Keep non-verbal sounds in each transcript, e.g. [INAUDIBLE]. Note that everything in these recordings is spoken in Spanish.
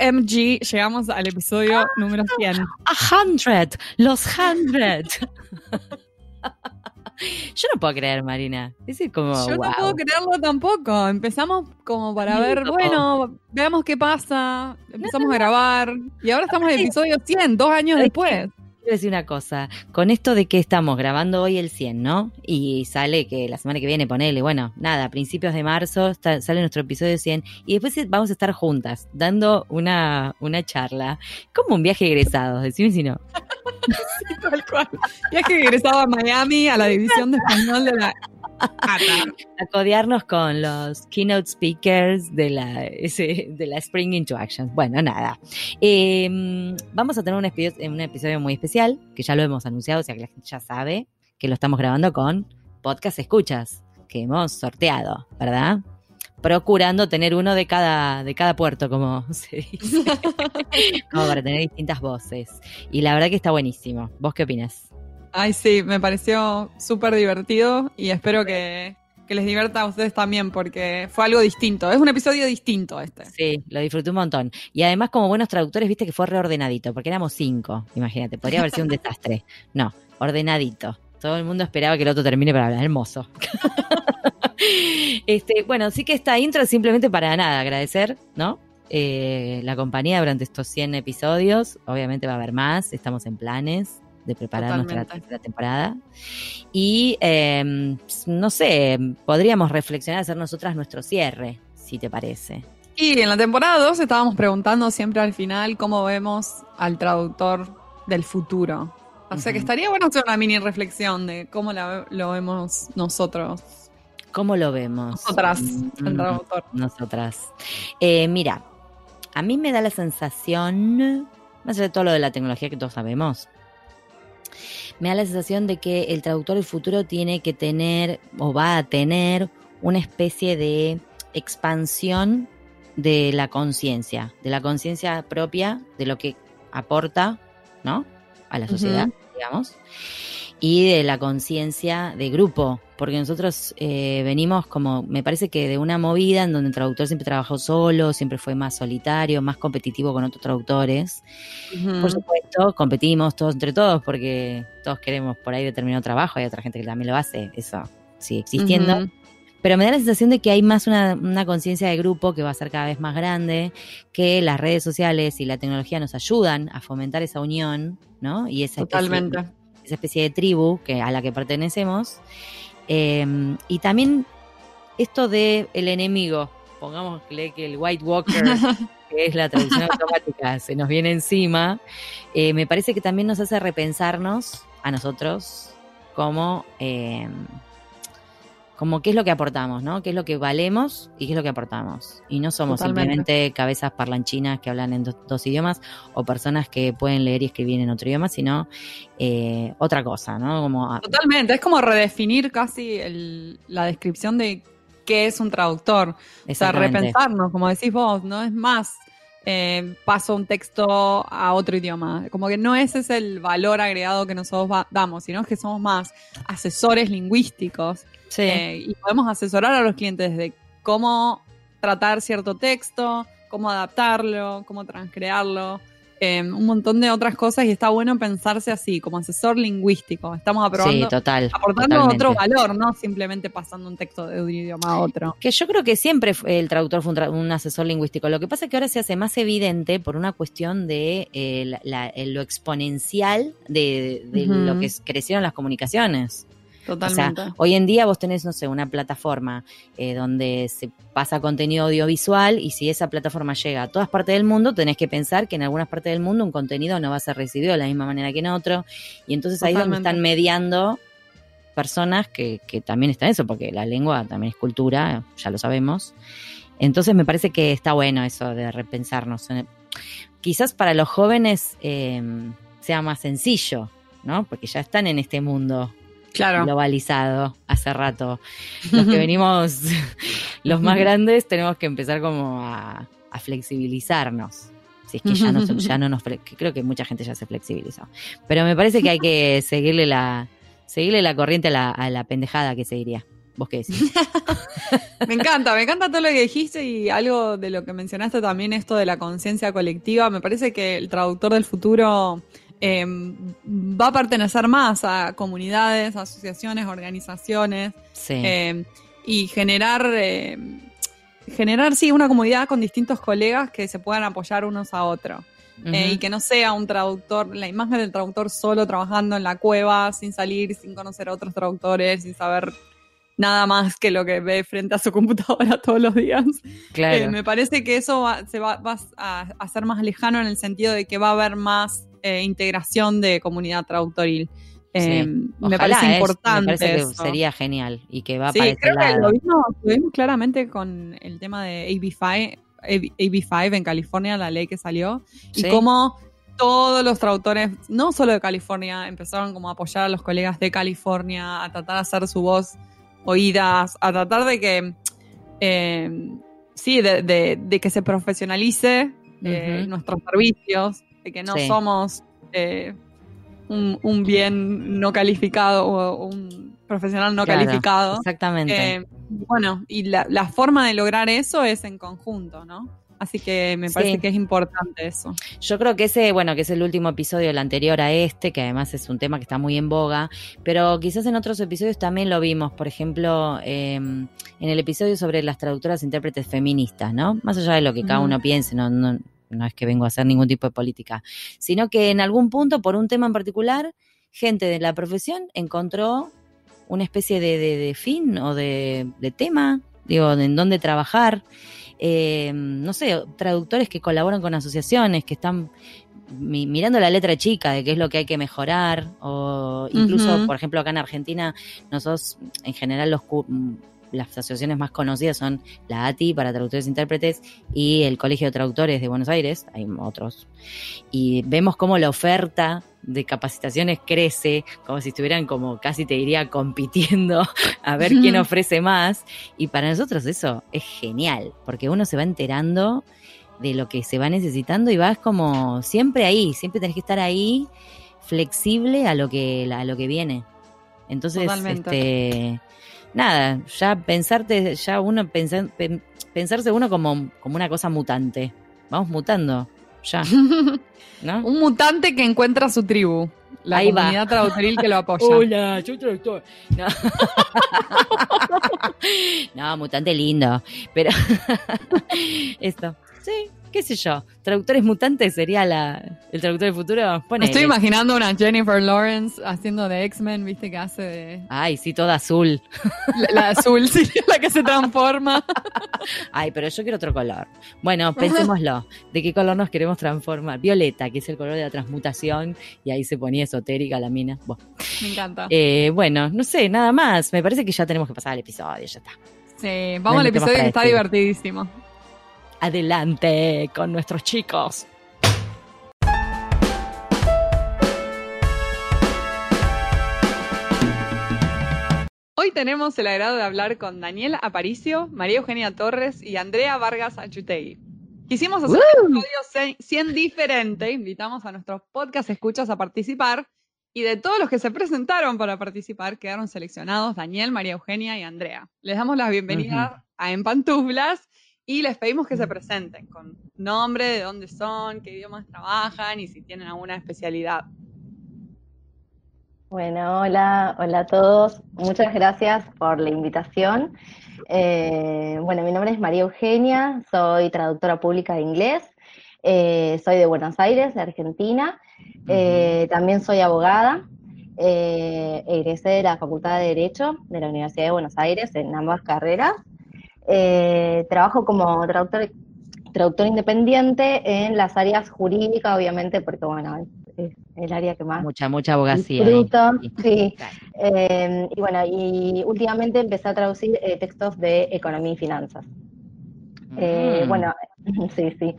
OMG, llegamos al episodio número 100. A hundred, los hundred. [LAUGHS] Yo no puedo creer, Marina. Es como, Yo wow. no puedo creerlo tampoco. Empezamos como para ver, bueno, veamos qué pasa. Empezamos a grabar y ahora estamos en el episodio 100, dos años Es después. Quiero decir una cosa, con esto de que estamos grabando hoy el 100, ¿no? Y sale que la semana que viene, ponele, bueno, nada, a principios de marzo sale nuestro episodio 100 y después vamos a estar juntas dando una, una charla, como un viaje egresado, decime si no. [LAUGHS] Tal cual. Ya que regresaba a Miami a la división de español de la ATA. [LAUGHS] A codearnos con los keynote speakers de la, ese, de la Spring Into Action. Bueno, nada. Eh, vamos a tener un episodio, un episodio muy especial, que ya lo hemos anunciado, o sea que la gente ya sabe que lo estamos grabando con Podcast Escuchas, que hemos sorteado, ¿verdad? Procurando tener uno de cada, de cada puerto, como [LAUGHS] se dice. [LAUGHS] como para tener distintas voces. Y la verdad que está buenísimo. ¿Vos qué opinas? Ay, sí, me pareció súper divertido y espero que, que les divierta a ustedes también porque fue algo distinto. Es un episodio distinto este. Sí, lo disfruté un montón. Y además, como buenos traductores, viste que fue reordenadito, porque éramos cinco, imagínate, podría haber sido un [LAUGHS] desastre. No, ordenadito. Todo el mundo esperaba que el otro termine para hablar. Hermoso. [LAUGHS] este, bueno, sí que esta intro es simplemente para nada, agradecer, ¿no? Eh, la compañía durante estos 100 episodios. Obviamente va a haber más, estamos en planes de preparar nuestra Totalmente. tercera temporada. Y eh, no sé, podríamos reflexionar, hacer nosotras nuestro cierre, si te parece. Y en la temporada 2 estábamos preguntando siempre al final cómo vemos al traductor del futuro. O sea que estaría bueno hacer una mini reflexión de cómo la- lo vemos nosotros, ¿Cómo lo vemos? nosotras, Mm, el traductor. Nosotras. Eh, mira, a mí me da la sensación, más allá de todo lo de la tecnología que todos sabemos, me da la sensación de que el traductor del futuro tiene que tener o va a tener una especie de expansión de la conciencia, de la conciencia propia, de lo que aporta, ¿no? A la sociedad, digamos, y de la conciencia de grupo, porque nosotros eh, venimos como, me parece que de una movida en donde el traductor siempre trabajó solo, siempre fue más solitario, más competitivo con otros traductores. Por supuesto, competimos todos entre todos porque todos queremos por ahí determinado trabajo, hay otra gente que también lo hace, eso sigue existiendo. Pero me da la sensación de que hay más una, una conciencia de grupo que va a ser cada vez más grande, que las redes sociales y la tecnología nos ayudan a fomentar esa unión, ¿no? Y esa especie- Totalmente. Esa especie de tribu que, a la que pertenecemos. Eh, y también esto de el enemigo, pongámosle que el White Walker, [LAUGHS] que es la traducción automática, se nos viene encima, eh, me parece que también nos hace repensarnos a nosotros como, eh, como qué es lo que aportamos, ¿no? ¿Qué es lo que valemos y qué es lo que aportamos? Y no somos Totalmente. simplemente cabezas parlanchinas que hablan en do- dos idiomas o personas que pueden leer y escribir en otro idioma, sino eh, otra cosa, ¿no? Como Totalmente, es como redefinir casi el- la descripción de qué es un traductor. O sea, repensarnos, como decís vos, no es más eh, paso un texto a otro idioma. Como que no ese es el valor agregado que nosotros damos, sino que somos más asesores lingüísticos Sí. eh, y podemos asesorar a los clientes de cómo tratar cierto texto, cómo adaptarlo, cómo transcrearlo. eh, un montón de otras cosas y está bueno pensarse así, como asesor lingüístico. Estamos sí, aprobando, total. aportando totalmente. otro valor, no simplemente pasando un texto de un idioma a otro. Que yo creo que siempre el traductor fue un, tra- un asesor lingüístico. Lo que pasa es que ahora se hace más evidente por una cuestión de eh, la- la- lo exponencial de, lo que crecieron las comunicaciones. Totalmente. O sea, hoy en día vos tenés, no sé, una plataforma eh, donde se pasa contenido audiovisual y si esa plataforma llega a todas partes del mundo, tenés que pensar que en algunas partes del mundo un contenido no va a ser recibido de la misma manera que en otro. Y entonces ahí es donde están mediando personas que, que también está eso, porque la lengua también es cultura, ya lo sabemos. Entonces me parece que está bueno eso de repensarnos. Quizás para los jóvenes eh, sea más sencillo, ¿no? Porque ya están en este mundo Claro. globalizado hace rato. Los que [LAUGHS] venimos, los más [LAUGHS] grandes, tenemos que empezar como a, a flexibilizarnos. Si es que ya no, ya no nos... Creo que mucha gente ya se flexibilizó. Pero me parece que hay que seguirle la, seguirle la corriente a la, a la pendejada que se diría. ¿Vos qué decís? [LAUGHS] me encanta, me encanta todo lo que dijiste y algo de lo que mencionaste también, esto de la conciencia colectiva. Me parece que el traductor del futuro em, va a pertenecer más a comunidades, asociaciones, organizaciones em, y generar, em, generar, sí, una comunidad con distintos colegas que se puedan apoyar unos a otros. Eh, y que no sea un traductor, la imagen del traductor solo trabajando en la cueva, sin salir, sin conocer a otros traductores, sin saber nada más que lo que ve frente a su [LAUGHS] computadora todos los días. Claro. Eh, me parece que eso se va, a hacer más lejano en el sentido de que va a haber más eh, integración de comunidad traductoril. Eh, me parece importante. Me parece que sería genial y que va a sí, creo Que lo, vimos, claramente con el tema de AB5, AB5 en California, la ley que salió, y cómo todos los traductores, no solo de California, empezaron como a apoyar a los colegas de California, a tratar de hacer su voz oídas, a tratar de que, eh, sí, de, que se profesionalice eh, nuestros servicios, de que no somos eh, un, bien no calificado o un profesional no calificado. Exactamente. bueno, y la, la forma de lograr eso es en conjunto, ¿no? Así que me parece que es importante eso. Yo creo que ese, bueno, que es el último episodio, el anterior a este, que además es un tema que está muy en boga, pero quizás en otros episodios también lo vimos, por ejemplo, em, en el episodio sobre las traductoras e intérpretes feministas, ¿no? Más allá de lo que cada uno piense, no, no, no es que vengo a hacer ningún tipo de política, sino que en algún punto, por un tema en particular, gente de la profesión encontró una especie de, de, fin o de, de tema, digo, en dónde trabajar. Eh, no sé, traductores que colaboran con asociaciones, que están mirando la letra chica de qué es lo que hay que mejorar, o incluso, por ejemplo, acá en Argentina, nosotros en general los las asociaciones más conocidas son la ATI para traductores e intérpretes y el Colegio de Traductores de Buenos Aires, hay otros. Y vemos cómo la oferta de capacitaciones crece, como si estuvieran como casi te diría compitiendo [LAUGHS] a ver quién ofrece más. Y para nosotros eso es genial, porque uno se va enterando de lo que se va necesitando y vas como siempre ahí, siempre tenés que estar ahí flexible a lo que, a lo que viene. Entonces, este nada, ya pensarte, ya uno pensar, pensarse uno como, como una cosa mutante. Vamos mutando, ya. [LAUGHS] ¿no? Un mutante que encuentra su tribu. La comunidad traductoril que lo apoya. [LAUGHS] Hola, yo traductor. No. [LAUGHS] no, mutante lindo. Pero esto, sí, qué sé yo, traductores mutantes sería la, el traductor del futuro. Estoy imaginando una Jennifer Lawrence haciendo de X-Men, viste, que hace de... Ay, sí, toda azul. [LAUGHS] La, azul, sí, la que se transforma. [LAUGHS] Ay, pero yo quiero otro color. Bueno, pensémoslo. ¿De qué color nos queremos transformar? Violeta, que es el color de la transmutación, y ahí se ponía esotérica la mina. Me encanta. Eh, bueno, no sé, nada más. Me parece que ya tenemos que pasar al episodio, ya está. Sí, vamos al episodio que está divertidísimo adelante con nuestros chicos. Hoy tenemos el agrado de hablar con Daniel Aparicio, María Eugenia Torres y Andrea Vargas Achutei. Quisimos hacer un episodio 100 diferente, invitamos a nuestros podcast escuchas a participar y de todos los que se presentaron para participar quedaron seleccionados Daniel, María Eugenia y Andrea. Les damos la bienvenida a En Pantuflas y les pedimos que se presenten con nombre, de dónde son, qué idiomas trabajan y si tienen alguna especialidad. Bueno, hola, hola a todos. Muchas gracias por la invitación. Eh, bueno, mi nombre es María Eugenia, soy traductora pública de inglés, eh, soy de Buenos Aires, de Argentina. Eh, también soy abogada, egresé de la Facultad de Derecho de la Universidad de Buenos Aires en ambas carreras. Eh, trabajo como traductor, traductor independiente en las áreas jurídicas, obviamente, porque bueno, es, el área que más mucha mucha abogacía sí, em, y bueno y últimamente empecé a traducir eh, textos de economía y finanzas. Eh, mm. bueno [LAUGHS] sí sí.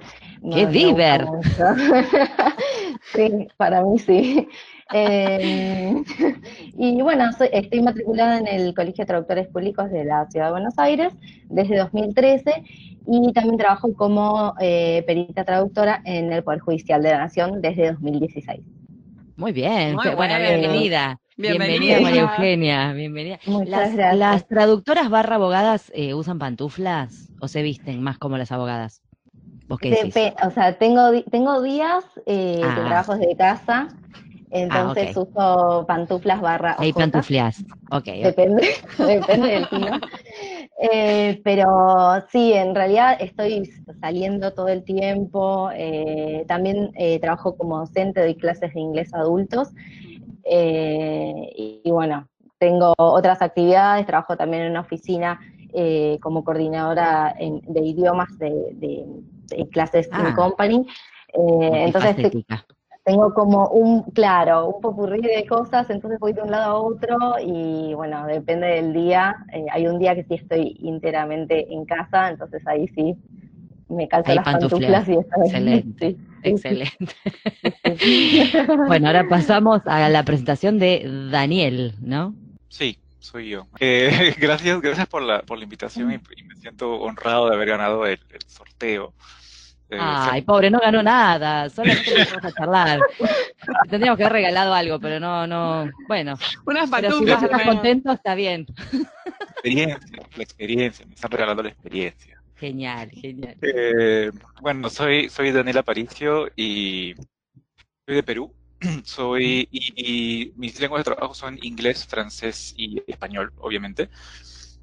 Qué diver. [LAUGHS] sí para mí sí eh, [LAUGHS] y bueno, estoy matriculada en el Colegio de Traductores Públicos de la Ciudad de Buenos Aires desde 2013 y también trabajo como eh, perita traductora en el Poder Judicial de la Nación desde 2016. Muy bien, Muy buena, bienvenida. Bienvenida, María Eugenia, bienvenida. Muchas Las, gracias. las traductoras barra abogadas eh, usan pantuflas o se visten más como las abogadas. ¿Vos qué decís? O sea, tengo, tengo días eh, Ah. que trabajo desde casa, entonces ok. uso pantuflas barra Ahí ojotas. pantufleás. Ok. Depende, [LAUGHS] depende del clima. Eh, pero sí, en realidad estoy saliendo todo el tiempo. eh, también eh, trabajo como docente, doy clases de inglés a adultos. eh, y, y bueno, tengo otras actividades, trabajo también en una oficina eh, como coordinadora en- de idiomas de, de- de clases Ah. in company. Entonces. Tengo como un, claro, un popurrí de cosas, entonces voy de un lado a otro y bueno, depende del día. Eh, hay un día que sí estoy íntegramente en casa, entonces ahí sí me calzo Ahí las pantuflas y está. Excelente. Sí, sí, Excelente. sí. [LAUGHS] Bueno, ahora pasamos a la presentación de Daniel, ¿no? Sí, soy yo. [LAUGHS] Eh, gracias, gracias por la, por la invitación y, y me siento honrado de haber ganado el, el sorteo. Eh, Ay, pobre, no ganó nada, solamente nos vamos a charlar. Tendríamos que haber regalado algo, pero no, no, bueno, Unas pero si estás al menos. contento, está bien. experiencia, la experiencia, me están regalando la experiencia. Genial, genial. Eh, bueno, soy, soy Daniel Aparicio y soy de Perú. [CLEARS THROAT] Soy, y, y mis lenguas de trabajo son inglés, francés y español, obviamente.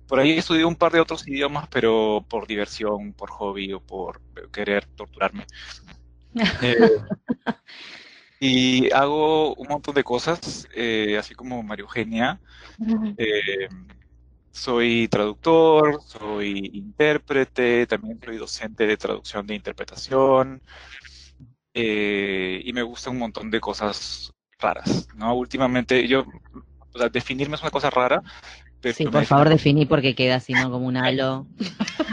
Por ahí estudié un par de otros idiomas, pero por diversión, por hobby o por querer torturarme. [LAUGHS] Eh, y hago un montón de cosas, eh, así como María Eugenia. Eh, soy traductor, soy intérprete, también soy docente de traducción de interpretación, y me gusta un montón de cosas raras, ¿no? Últimamente, yo, o sea, definirme es una cosa rara, Sí, por favor, definí porque queda así, ¿no? Como un halo,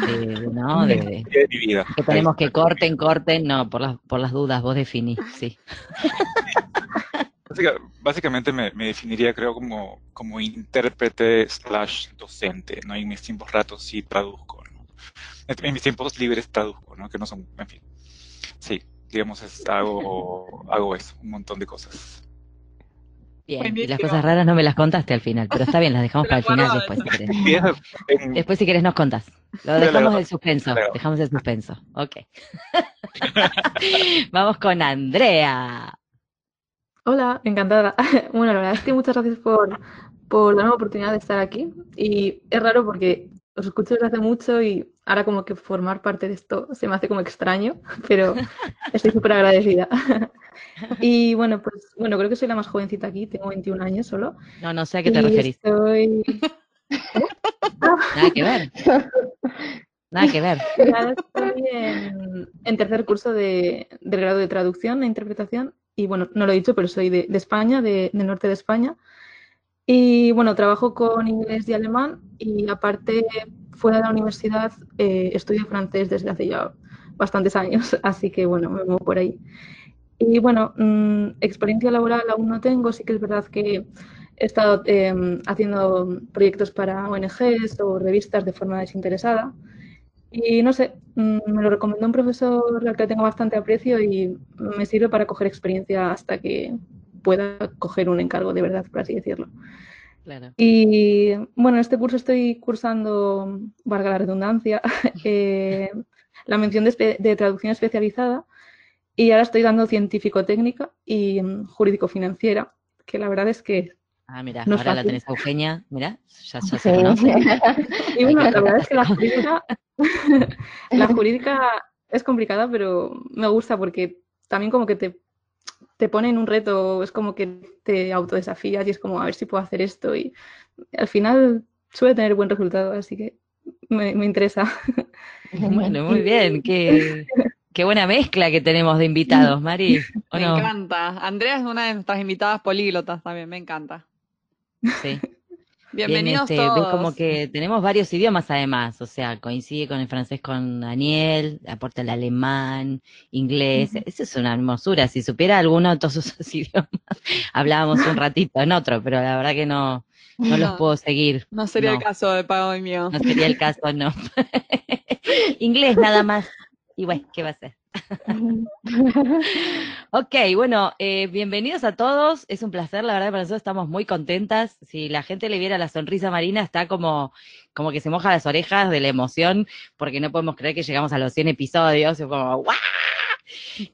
de, ¿no? De, de- de mi vida. que tenemos que corten, corten, no, por las, por las dudas, vos definí, sí. Básica- Básicamente me, me definiría, creo, como, como intérprete slash docente, ¿no? En mis tiempos ratos sí traduzco, ¿no? En en mis tiempos libres traduzco, ¿no? Que no son, en fin. Sí, digamos, es, hago, hago eso, un montón de cosas. Bien, y las cosas raras no me las contaste al final, pero está bien, las dejamos [LAUGHS] para el final después, si querés. Después, si querés, nos contás. Lo dejamos en suspenso. Dejamos en suspenso. Ok. [LAUGHS] Vamos con Andrea. Hola, encantada. [LAUGHS] Bueno, la verdad es que muchas gracias por, por darme la oportunidad de estar aquí. Y es raro porque os escucho desde hace mucho y ahora como que formar parte de esto se me hace como extraño, pero estoy súper agradecida. [LAUGHS] Y bueno, pues bueno, creo que soy la más jovencita aquí, tengo 21 años solo. No, no sé a qué te Y referís. Estoy, Nada que ver. Nada que ver. [LAUGHS] estoy en, en tercer curso de, del grado de traducción e interpretación. Y bueno, no lo he dicho, pero soy de, de España, de- del norte de España. Y bueno, trabajo con inglés y alemán y aparte, fuera de la universidad, eh, estudio francés desde hace ya bastantes años, [LAUGHS] así que bueno, me muevo por ahí. Y bueno, mm, experiencia laboral aún no tengo, sí que es verdad que he estado eh, haciendo proyectos para ONGs o revistas de forma desinteresada. Y no sé, mm, me lo recomendó un profesor al que tengo bastante aprecio y me sirve para coger experiencia hasta que pueda coger un encargo de verdad, por así decirlo. Claro. Y bueno, en este curso estoy cursando, valga la redundancia, [LAUGHS] eh, la mención de traducción especializada y ahora estoy dando científico-técnica y mm, jurídico-financiera, que la verdad es que... Ah, mira, No ahora la tenés a Eugenia. Mira, ya, ya Sí. se conoce. [LAUGHS] Y bueno, la verdad es que la [LAUGHS] jurídica, [LAUGHS] la jurídica es complicada, pero me gusta porque también como que te, te pone en un reto, es como que te autodesafías y es como a ver si puedo hacer esto y al final suele tener buen resultado, así que me, me interesa. Bueno, muy bien. Qué, qué buena mezcla que tenemos de invitados, Mari. [LAUGHS] ¿O Me no? encanta. Andrea es una de nuestras invitadas políglotas también, me encanta. Sí. [LAUGHS] Bienvenidos Bien, este, ves todos. como que tenemos varios idiomas además, o sea, coincide con el francés con Daniel, aporta el alemán, inglés, eso es una hermosura, si supiera alguno de todos [LAUGHS] esos idiomas, hablábamos un ratito en otro, pero la verdad que no, no los puedo seguir, No sería No. el caso de Pago y mío. no sería el caso, no. inglés nada más, y bueno, ¿qué va a ser? [LAUGHS] ok, bueno, eh, bienvenidos a todos. Es un placer, la verdad, para nosotros estamos muy contentas. Si la gente le viera la sonrisa marina, está como, como que se moja las orejas de la emoción, porque no podemos creer que llegamos a los 100 episodios. Es como, ¡guau!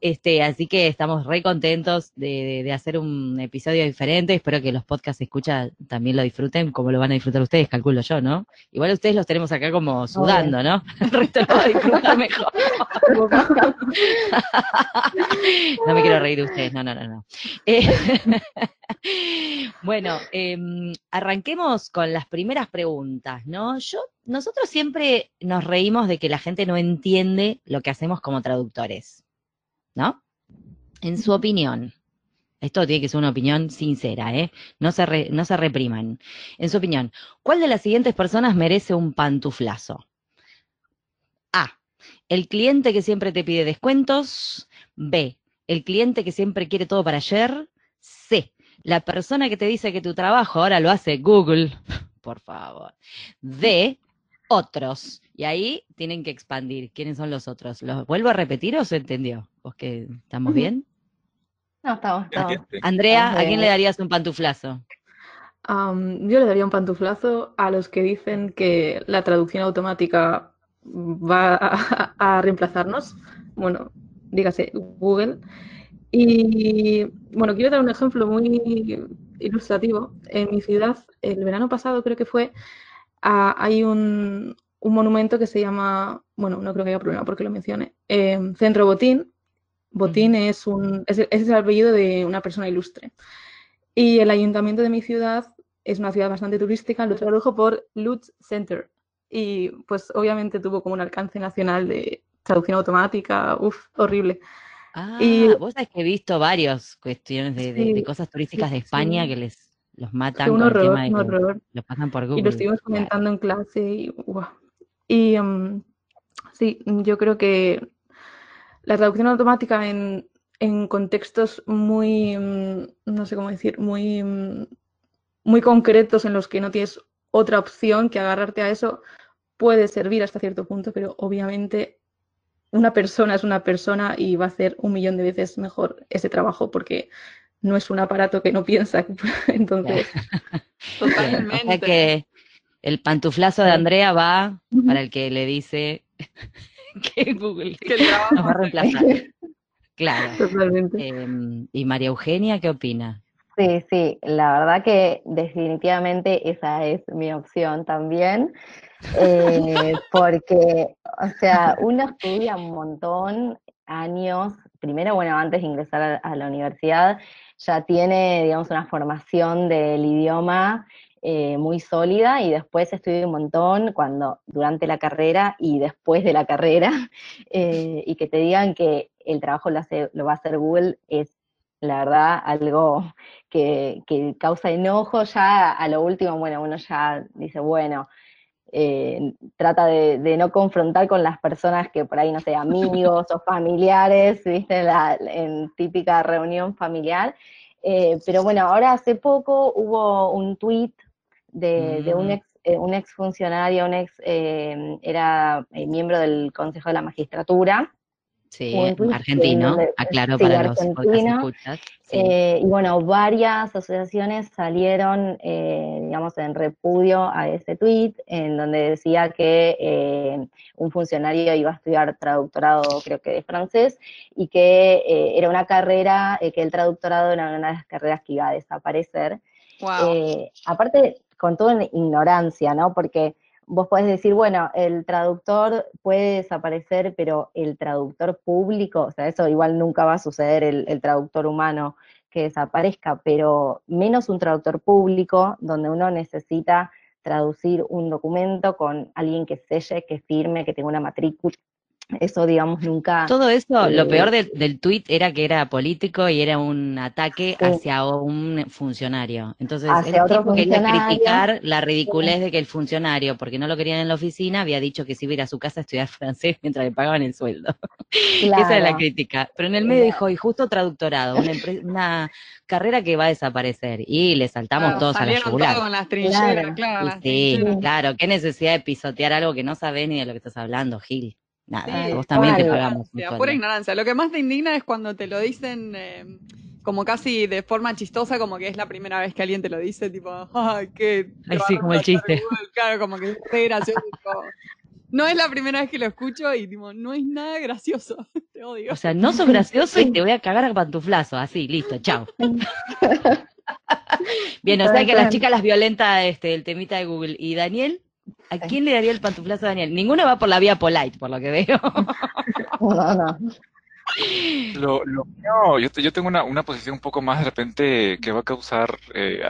Este, así que estamos re contentos de, de, hacer un episodio diferente. Espero que los podcasts escucha también lo disfruten, como lo van a disfrutar ustedes, calculo yo, ¿no? Igual ustedes los tenemos acá como sudando, ¿no? [LAUGHS] El resto lo mejor. [LAUGHS] no me quiero reír de ustedes, no, no, no, no. Eh, [LAUGHS] bueno, eh, arranquemos con las primeras preguntas, ¿no? Yo, nosotros siempre nos reímos de que la gente no entiende lo que hacemos como traductores. ¿No? En su opinión, esto tiene que ser una opinión sincera, ¿eh? No se, no se repriman. En su opinión, ¿cuál de las siguientes personas merece un pantuflazo? A. El cliente que siempre te pide descuentos. B. El cliente que siempre quiere todo para ayer. C. La persona que te dice que tu trabajo ahora lo hace Google. [LAUGHS] Por favor. D otros. Y ahí tienen que expandir. ¿Quiénes son los otros? ¿Los vuelvo a repetir o se entendió? ¿Vos que estamos bien? No, estamos, estamos. Andrea, ¿a quién le darías un pantuflazo? Um, yo le daría un pantuflazo a los que dicen que la traducción automática va a, a reemplazarnos. Bueno, dígase Google. Y bueno, quiero dar un ejemplo muy ilustrativo. En mi ciudad, el verano pasado creo que fue, Ah, hay un, un, monumento que se llama, bueno, no creo que haya problema porque lo mencione, eh, Centro Botín. Botín es, un, es, es el apellido de una persona ilustre. Y el ayuntamiento de mi ciudad es una ciudad bastante turística, lo tradujo por Lutz Center. Y pues obviamente tuvo como un alcance nacional de traducción automática, uff, horrible. Ah, y, vos sabés que he visto varias cuestiones de, de, de cosas turísticas sí, de España sí. que les los matan con horror, el tema de un que horror. lo pasan por Google. Y lo estuvimos comentando en clase y, wow. Y um, sí, yo creo que la traducción automática en, en contextos muy, um, no sé cómo decir, muy, um, muy concretos en los que no tienes otra opción que agarrarte a eso, puede servir hasta cierto punto, pero obviamente una persona es una persona y va a hacer un millón de veces mejor ese trabajo porque no es un aparato que no piensa. [LAUGHS] Entonces, [LAUGHS] Totalmente. O sea que el pantuflazo de Andrea va para el que le dice [LAUGHS] que Google Que [LAUGHS] nos va a reemplazar. Claro. totalmente. Eh, ¿Y María Eugenia qué opina? Sí, sí, la verdad que definitivamente esa es mi opción también, eh, [LAUGHS] porque, o sea, uno estudia un montón, años, primero, bueno, antes de ingresar a, a la universidad, ya tiene, digamos, una formación del idioma eh, muy sólida y después estudia un montón cuando, durante la carrera y después de la carrera, [LAUGHS] eh, y que te digan que el trabajo lo, va a hacer Google es la verdad, algo que, que, causa enojo ya a lo último, bueno, uno ya dice, bueno, eh, trata de, de, no confrontar con las personas que por ahí, no sé, amigos o familiares, viste, la, en típica reunión familiar. Eh, pero bueno, ahora hace poco hubo un tweet de, mm. de un, ex, eh, un ex funcionario, un ex, eh, era miembro del Consejo de la Magistratura, Sí, argentino, donde, aclaro sí, para los escuchas. Sí. Eh, y bueno, varias asociaciones salieron, eh, digamos, en repudio a ese tweet, en donde decía que eh, un funcionario iba a estudiar traductorado, creo que de francés, y que eh, era una carrera, eh, que el traductorado era una de las carreras que iba a desaparecer. Wow. aparte, con toda ignorancia, ¿no? Porque vos podés decir, bueno, el traductor puede desaparecer, pero el traductor público, o sea, eso igual nunca va a suceder, el, el, traductor humano que desaparezca, pero menos un traductor público, donde uno necesita traducir un documento con alguien que selle, que firme, que tenga una matrícula, eso, digamos, nunca... Todo eso, eh, lo peor del, del tuit era que era político y era un ataque sí. hacia un funcionario. Entonces, hacia el tipo quería criticar la ridiculez sí. de que el funcionario, porque no lo querían en la oficina, había dicho que se iba a ir a su casa a estudiar [LAUGHS] francés mientras le pagaban el sueldo. Claro. Esa es la crítica. Pero en el medio dijo, y justo traductorado, una, una carrera que va a desaparecer. Y le saltamos claro, todos a la yugular. con las trincheras, claro. claro sí, claro. ¿Qué necesidad de pisotear algo que no sabes ni de lo que estás hablando, Gil? Nada, Sí, vos también te pagamos pura ignorancia. Lo que más te indigna es cuando te lo dicen eh, como casi de forma chistosa, como que es la primera vez que alguien te lo dice, tipo, ay, qué. Ay, sí, como el chiste. Claro, como que es gracioso. no es la primera vez que lo escucho y tipo, no es nada gracioso. [LAUGHS] Te odio. O sea, no sos gracioso y te voy a cagar a pantuflazo, así, listo, chao. [LAUGHS] Bien, o sea que a las chicas las violenta este, el temita de Google. ¿Y Daniel? ¿A quién le daría el pantuflazo a Daniel? Ninguno va por la vía polite, por lo que veo. [LAUGHS] No, no. Lo, lo mío, yo, te- yo tengo una, una posición un poco más de repente que va a causar eh,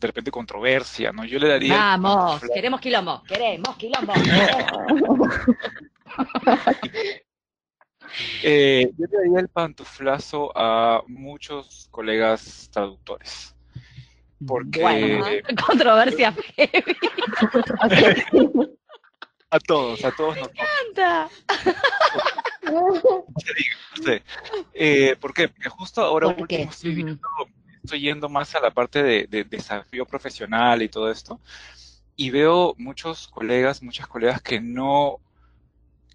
de repente controversia, ¿no? Yo le daría Vamos, queremos quilombo, queremos quilombo. [LAUGHS] eh, yo le daría el pantuflazo a muchos colegas traductores. Porque Bueno, [LAUGHS] controversia heavy. a todos, a todos nos encanta. no sé. Eh, ¿por qué? Porque justo ahora ¿Por qué? último estoy viendo- estoy yendo más a la parte de, de desafío profesional y todo esto, y veo muchos colegas, muchas colegas que no,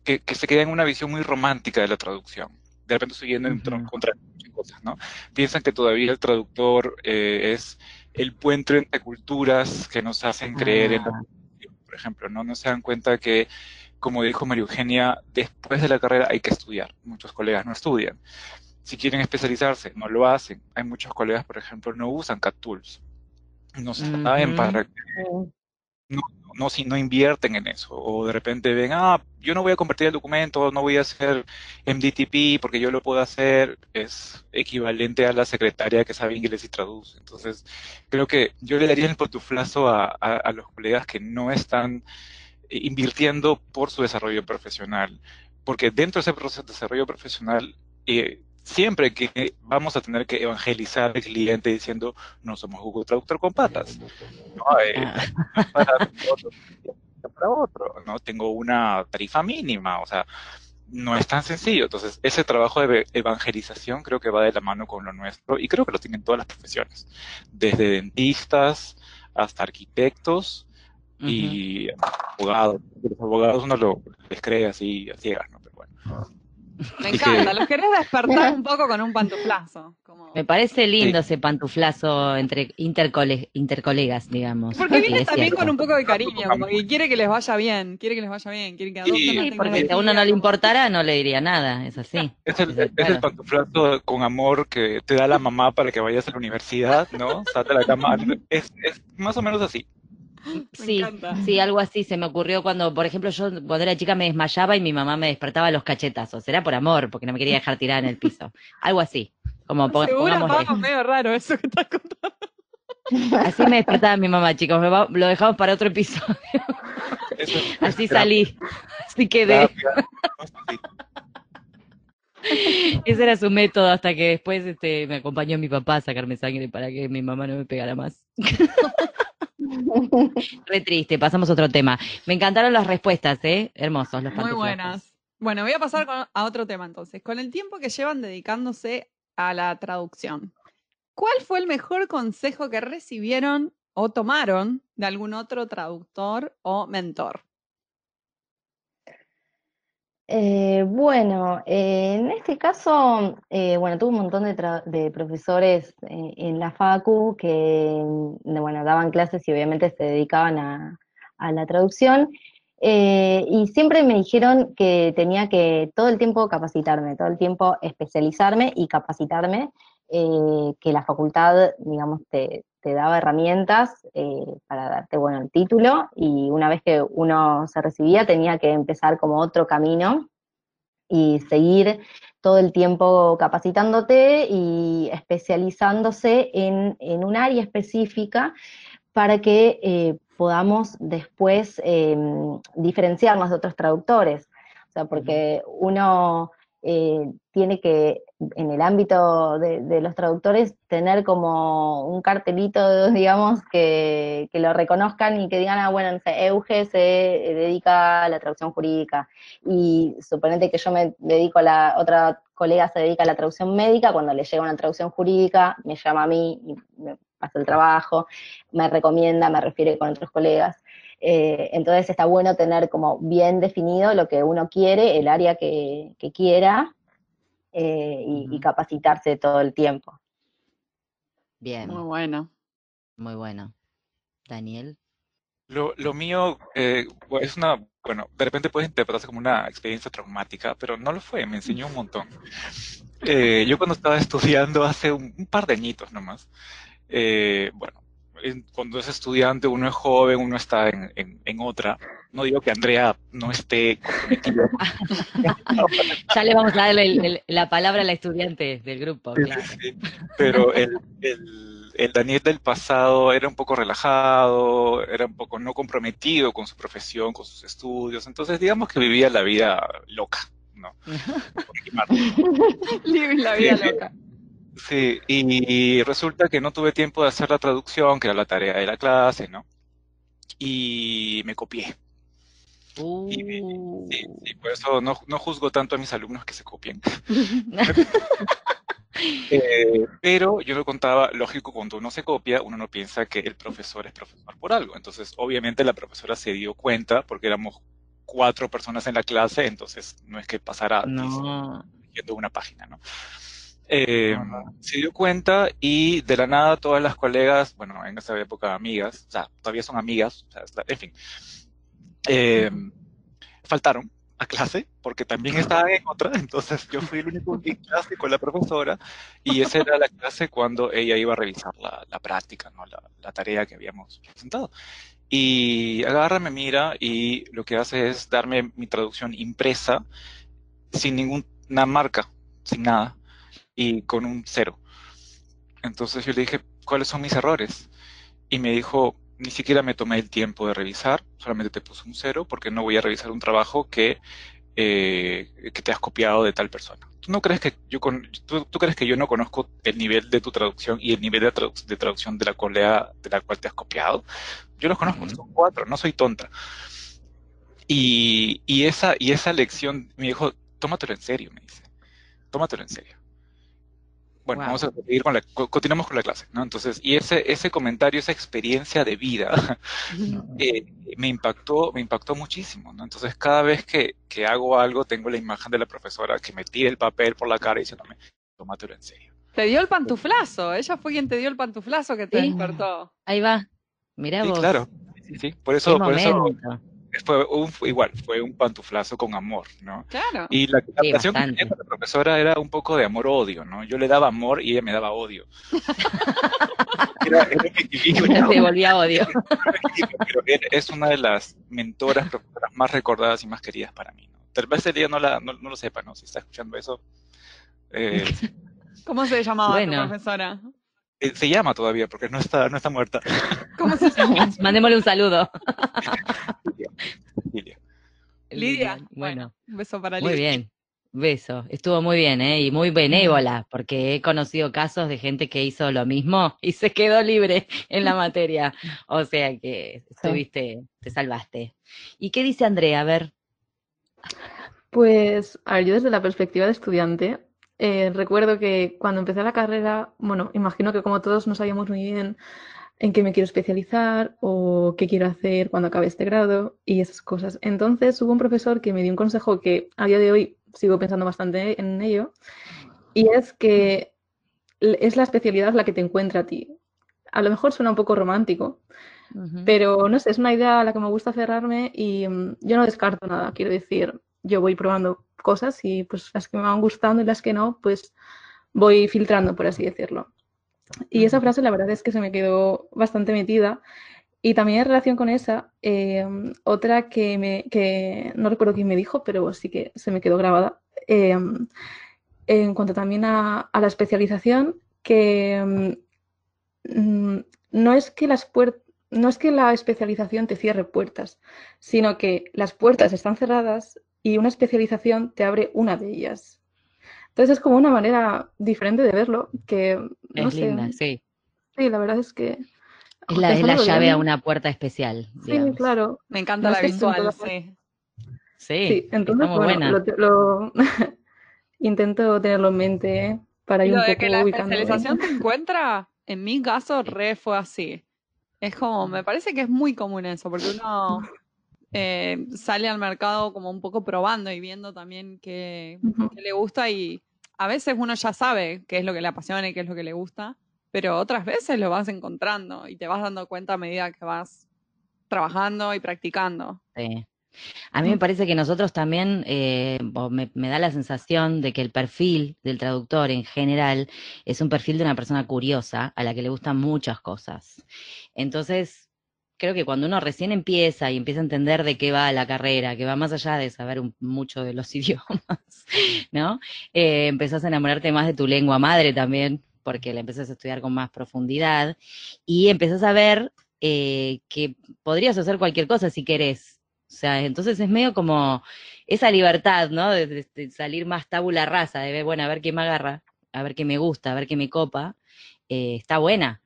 que, que se quedan en una visión muy romántica de la traducción. De repente estoy yendo en contra muchas cosas, ¿no? Piensan que todavía el traductor eh, es el puente entre culturas que nos hacen creer en la Ah, por ejemplo, ¿no? No se dan cuenta que, como dijo María Eugenia, después de la carrera hay que estudiar. Muchos colegas no estudian. Si quieren especializarse, no lo hacen. Hay muchos colegas, por ejemplo, no usan CAT Tools. No saben para qué, no, si no invierten en eso. O de repente ven, ah, yo no voy a convertir el documento, no voy a hacer MDTP porque yo lo puedo hacer. Es equivalente a la secretaria que sabe inglés y traduce. Entonces, creo que yo le daría el pantuflazo a, a- a los colegas que no están eh, invirtiendo por su desarrollo profesional. Porque dentro de ese proceso de desarrollo profesional, eh, siempre que vamos a tener que evangelizar al cliente diciendo, no somos Google Traductor con patas. No, eh, ah, [LAUGHS] para otro, para otro, ¿no? Tengo una tarifa mínima, o sea, no es tan sencillo. Entonces, ese trabajo de evangelización creo que va de la mano con lo nuestro y creo que lo tienen todas las profesiones, desde dentistas hasta arquitectos y abogados. Los abogados uno lo, les cree así a ciegas, ¿no? Pero bueno. [LAUGHS] Me encanta. Los querés despertar un poco con un pantuflazo. Como... Me parece lindo ese pantuflazo entre intercole- intercolegas, digamos. Porque viene también cierto. con un poco de cariño, como que quiere que les vaya bien, quiere que les vaya bien, quiere que adopten Sí, la porque si a uno no le importara, no le diría nada, es así. Es el, Es el- es el claro. pantuflazo con amor que te da la mamá para que vayas a la universidad, ¿no? Sal de la cama. Es, es más o menos así. Me Sí, encanta. sí, algo así se me ocurrió cuando, por ejemplo, yo cuando era chica me desmayaba y mi mamá me despertaba los cachetazos. Era por amor, porque no me quería dejar tirada en el piso. Algo así. Como Seguro vamos medio raro eso que estás contando. Así me despertaba mi mamá, chicos. me va- lo dejamos para otro episodio. Eso- Así salí. Así quedé. Ese era su método hasta que después este, me acompañó mi papá a sacarme sangre para que mi mamá no me pegara más. Re triste, pasamos a otro tema. Me encantaron las respuestas, ¿eh? Hermosos los Muy buenas. Bueno, voy a pasar con- a otro tema entonces. Con el tiempo que llevan dedicándose a la traducción, ¿cuál fue el mejor consejo que recibieron o tomaron de algún otro traductor o mentor? Eh, bueno, eh, en este caso, eh, bueno, tuve un montón de, profesores en la Facu que, bueno, daban clases y obviamente se dedicaban a, la traducción. y siempre me dijeron que tenía que todo el tiempo capacitarme, todo el tiempo especializarme y capacitarme, que la facultad, digamos, te, te daba herramientas eh, para darte, bueno, el título y una vez que uno se recibía tenía que empezar como otro camino y seguir todo el tiempo capacitándote y especializándose en, en un área específica para que eh, podamos después eh, diferenciarnos de otros traductores. O sea, porque uno eh, tiene que, en el ámbito de, de los traductores, tener como un cartelito, [LAUGHS] digamos, que, que lo reconozcan y que digan, ah, bueno, Euge se dedica a la traducción jurídica. Y suponete que yo me dedico a la, otra colega se dedica a la traducción médica, cuando le llega una traducción jurídica, me llama a mí y me pasa el trabajo, me recomienda, me refiere con otros colegas. Eh, entonces está bueno tener como bien definido lo que uno quiere, el área que, quiera eh, y, capacitarse todo el tiempo. Bien. Muy bueno. Muy bueno. Daniel. Lo, lo mío eh, es una, bueno, de repente puede interpretarse como una experiencia traumática, pero no lo fue, me enseñó un montón. yo cuando estaba [LAUGHS] estudiando hace un, un par de añitos nomás, bueno, cuando es estudiante uno es joven, uno está en, en, otra. No digo que Andrea no esté [LAUGHS] ya le vamos a dar la palabra a la estudiante del grupo. Claro. Pero el, el, el, Daniel del pasado era un poco relajado, era un poco no comprometido con su profesión, con sus estudios. Entonces, digamos que vivía la vida loca, ¿no? [LAUGHS] la vida loca. Sí, y resulta que no tuve tiempo de hacer la traducción, que era la tarea de la clase, ¿no? Y me copié. Uh. Y, por eso no, no, juzgo tanto a mis alumnos que se copien. [LAUGHS] Eh, pero yo lo contaba, lógico, cuando uno se copia, uno no piensa que el profesor es profesor por algo. Entonces, obviamente la profesora se dio cuenta, porque éramos cuatro personas en la clase, entonces no es que pasara no. una página, ¿no? Eh, se dio cuenta y de la nada todas las colegas, bueno, en esa época amigas, o sea, todavía son amigas, o sea, en fin, eh, faltaron a clase porque también estaban en otra, [LAUGHS] entonces yo fui el único en clase con la profesora y esa era la clase cuando ella iba a revisar la, la práctica, ¿no? La, la, tarea que habíamos presentado. Y agarra, me mira y lo que hace es darme mi traducción impresa sin ninguna marca, sin nada y con un cero. Entonces yo le dije, ¿cuáles son mis errores? Y me dijo, ni siquiera me tomé el tiempo de revisar, solamente te puse un cero porque no voy a revisar un trabajo que, eh, que te has copiado de tal persona. ¿Tú no crees que yo con, tú, crees que yo no conozco el nivel de tu traducción y el nivel de, de traducción de la colega de la cual te has copiado? Yo los conozco, son cuatro, no soy tonta. Y, y, esa, y esa lección me dijo, tómatelo en serio, me dice, tómatelo en serio. Bueno, vamos a seguir con la, continuamos con la clase, ¿no? Entonces, y ese, ese comentario, esa experiencia de vida, [LAUGHS] eh, me impactó, me impactó muchísimo, ¿no? Entonces, cada vez que, que, hago algo, tengo la imagen de la profesora que me tira el papel por la cara y diciéndome, tómatelo en serio. Te dio el pantuflazo, ella fue quien te dio el pantuflazo que te despertó. Ahí va, mira vos. claro, sí, sí, por eso, por eso fue un, igual, fue un pantuflazo con amor, ¿no? Claro. Y la relación que tenía con la profesora era un poco de amor-odio, ¿no? Yo le daba amor y ella me daba odio. [LAUGHS] era, Se volvía odio. Pero es una de las mentoras, profesoras más recordadas y más queridas para mí, ¿no? Tal vez el día no, la, no, lo sepa, ¿no? Si está escuchando eso. Eh, [LAUGHS] ¿Cómo se llamaba tu profesora? Eh, se llama todavía porque no está, no está muerta. [LAUGHS] ¿Cómo se llama? [LAUGHS] Mandémosle un saludo. Lidia. Lidia. Bueno, un beso para Lidia. Muy bien. Beso. Estuvo muy bien, ¿eh? Y muy benévola, porque he conocido casos de gente que hizo lo mismo y se quedó libre en la materia. O sea que estuviste, te salvaste. ¿Y qué dice Andrea? A ver. Pues, a ver, yo desde la perspectiva de estudiante, eh, recuerdo que cuando empecé la carrera, bueno, imagino que como todos no sabíamos muy bien en qué me quiero especializar o qué quiero hacer cuando acabe este grado y esas cosas. Entonces hubo un profesor que me dio un consejo que a día de hoy sigo pensando bastante en ello y es que es la especialidad la que te encuentra a ti. A lo mejor suena un poco romántico, pero no sé, es una idea a la que me gusta cerrarme y mm, yo no descarto nada, quiero decir, yo voy probando cosas y pues las que me van gustando y las que no, pues voy filtrando, por así decirlo. Y esa frase la verdad es que se me quedó bastante metida. Y también en relación con esa, em, otra que, me, que no recuerdo quién me dijo, pero sí que se me quedó grabada, em, en cuanto también a, a la especialización, que em, mm, no es que las no es que la especialización te cierre puertas, sino que las puertas están cerradas y una especialización te abre una de ellas. Entonces es como una manera diferente de verlo, que no es linda, sí. Sí, la verdad es que... Es la, la llave a una puerta especial. Sí, claro. Me encanta la visual, sí. Sí, entonces, bueno, lo, [LAUGHS] intento tenerlo en mente para ir un de poco que la especialización te encuentra, en mi caso, re fue así. Es como, me parece que es muy común eso, porque uno eh, sale al mercado como un poco probando y viendo también qué, le gusta y a veces uno ya sabe qué es lo que le apasiona y qué es lo que le gusta, pero otras veces lo vas encontrando y te vas dando cuenta a medida que vas trabajando y practicando. Sí. A mí me parece que nosotros también, eh, me da la sensación de que el perfil del traductor en general es un perfil de una persona curiosa a la que le gustan muchas cosas. Entonces, creo que cuando uno recién empieza y empieza a entender de qué va la carrera, que va más allá de saber un- mucho de los [LAUGHS] idiomas, ¿no? Eh, empezás a enamorarte más de tu lengua madre también, porque la empezás a estudiar con más profundidad y empezás a ver eh, que podrías hacer cualquier cosa si querés. O sea, entonces es medio como esa libertad, ¿no? De, salir más tabula rasa, de ver, bueno, a ver qué me agarra, a ver qué me gusta, a ver qué me copa, eh, está buena.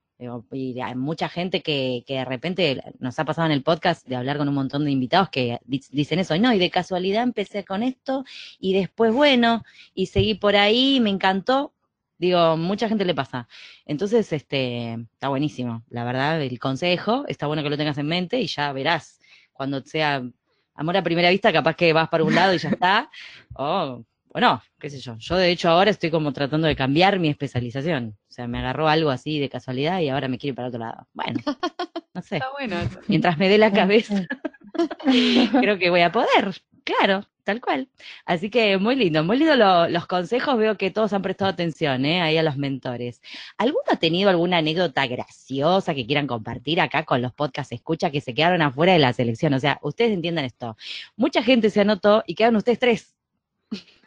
Y hay mucha gente que, que de repente nos ha pasado en el podcast de hablar con un montón de invitados que di- dicen eso, no, y de casualidad empecé con esto y después, bueno, y seguí por ahí, me encantó. Digo, mucha gente le pasa. Entonces, este, está buenísimo. La verdad, el consejo, está bueno que lo tengas en mente y ya verás. Cuando sea amor a primera vista, capaz que vas para un lado y ya está. O, [LAUGHS] o no, qué sé yo. Yo, de hecho, ahora estoy como tratando de cambiar mi especialización. O sea, me agarró algo así de casualidad y ahora me quiero ir para otro lado. Bueno, [LAUGHS] no sé. Está bueno eso. Mientras me dé la cabeza, [LAUGHS] creo que voy a poder. Claro, tal cual. Así que muy lindo, muy lindo lo- los consejos. Veo que todos han prestado atención, ¿eh? Ahí a los mentores. ¿Alguno ha tenido alguna anécdota graciosa que quieran compartir acá con los podcasts escucha que se quedaron afuera de la selección? O sea, ustedes entiendan esto. Mucha gente se anotó y quedan ustedes tres.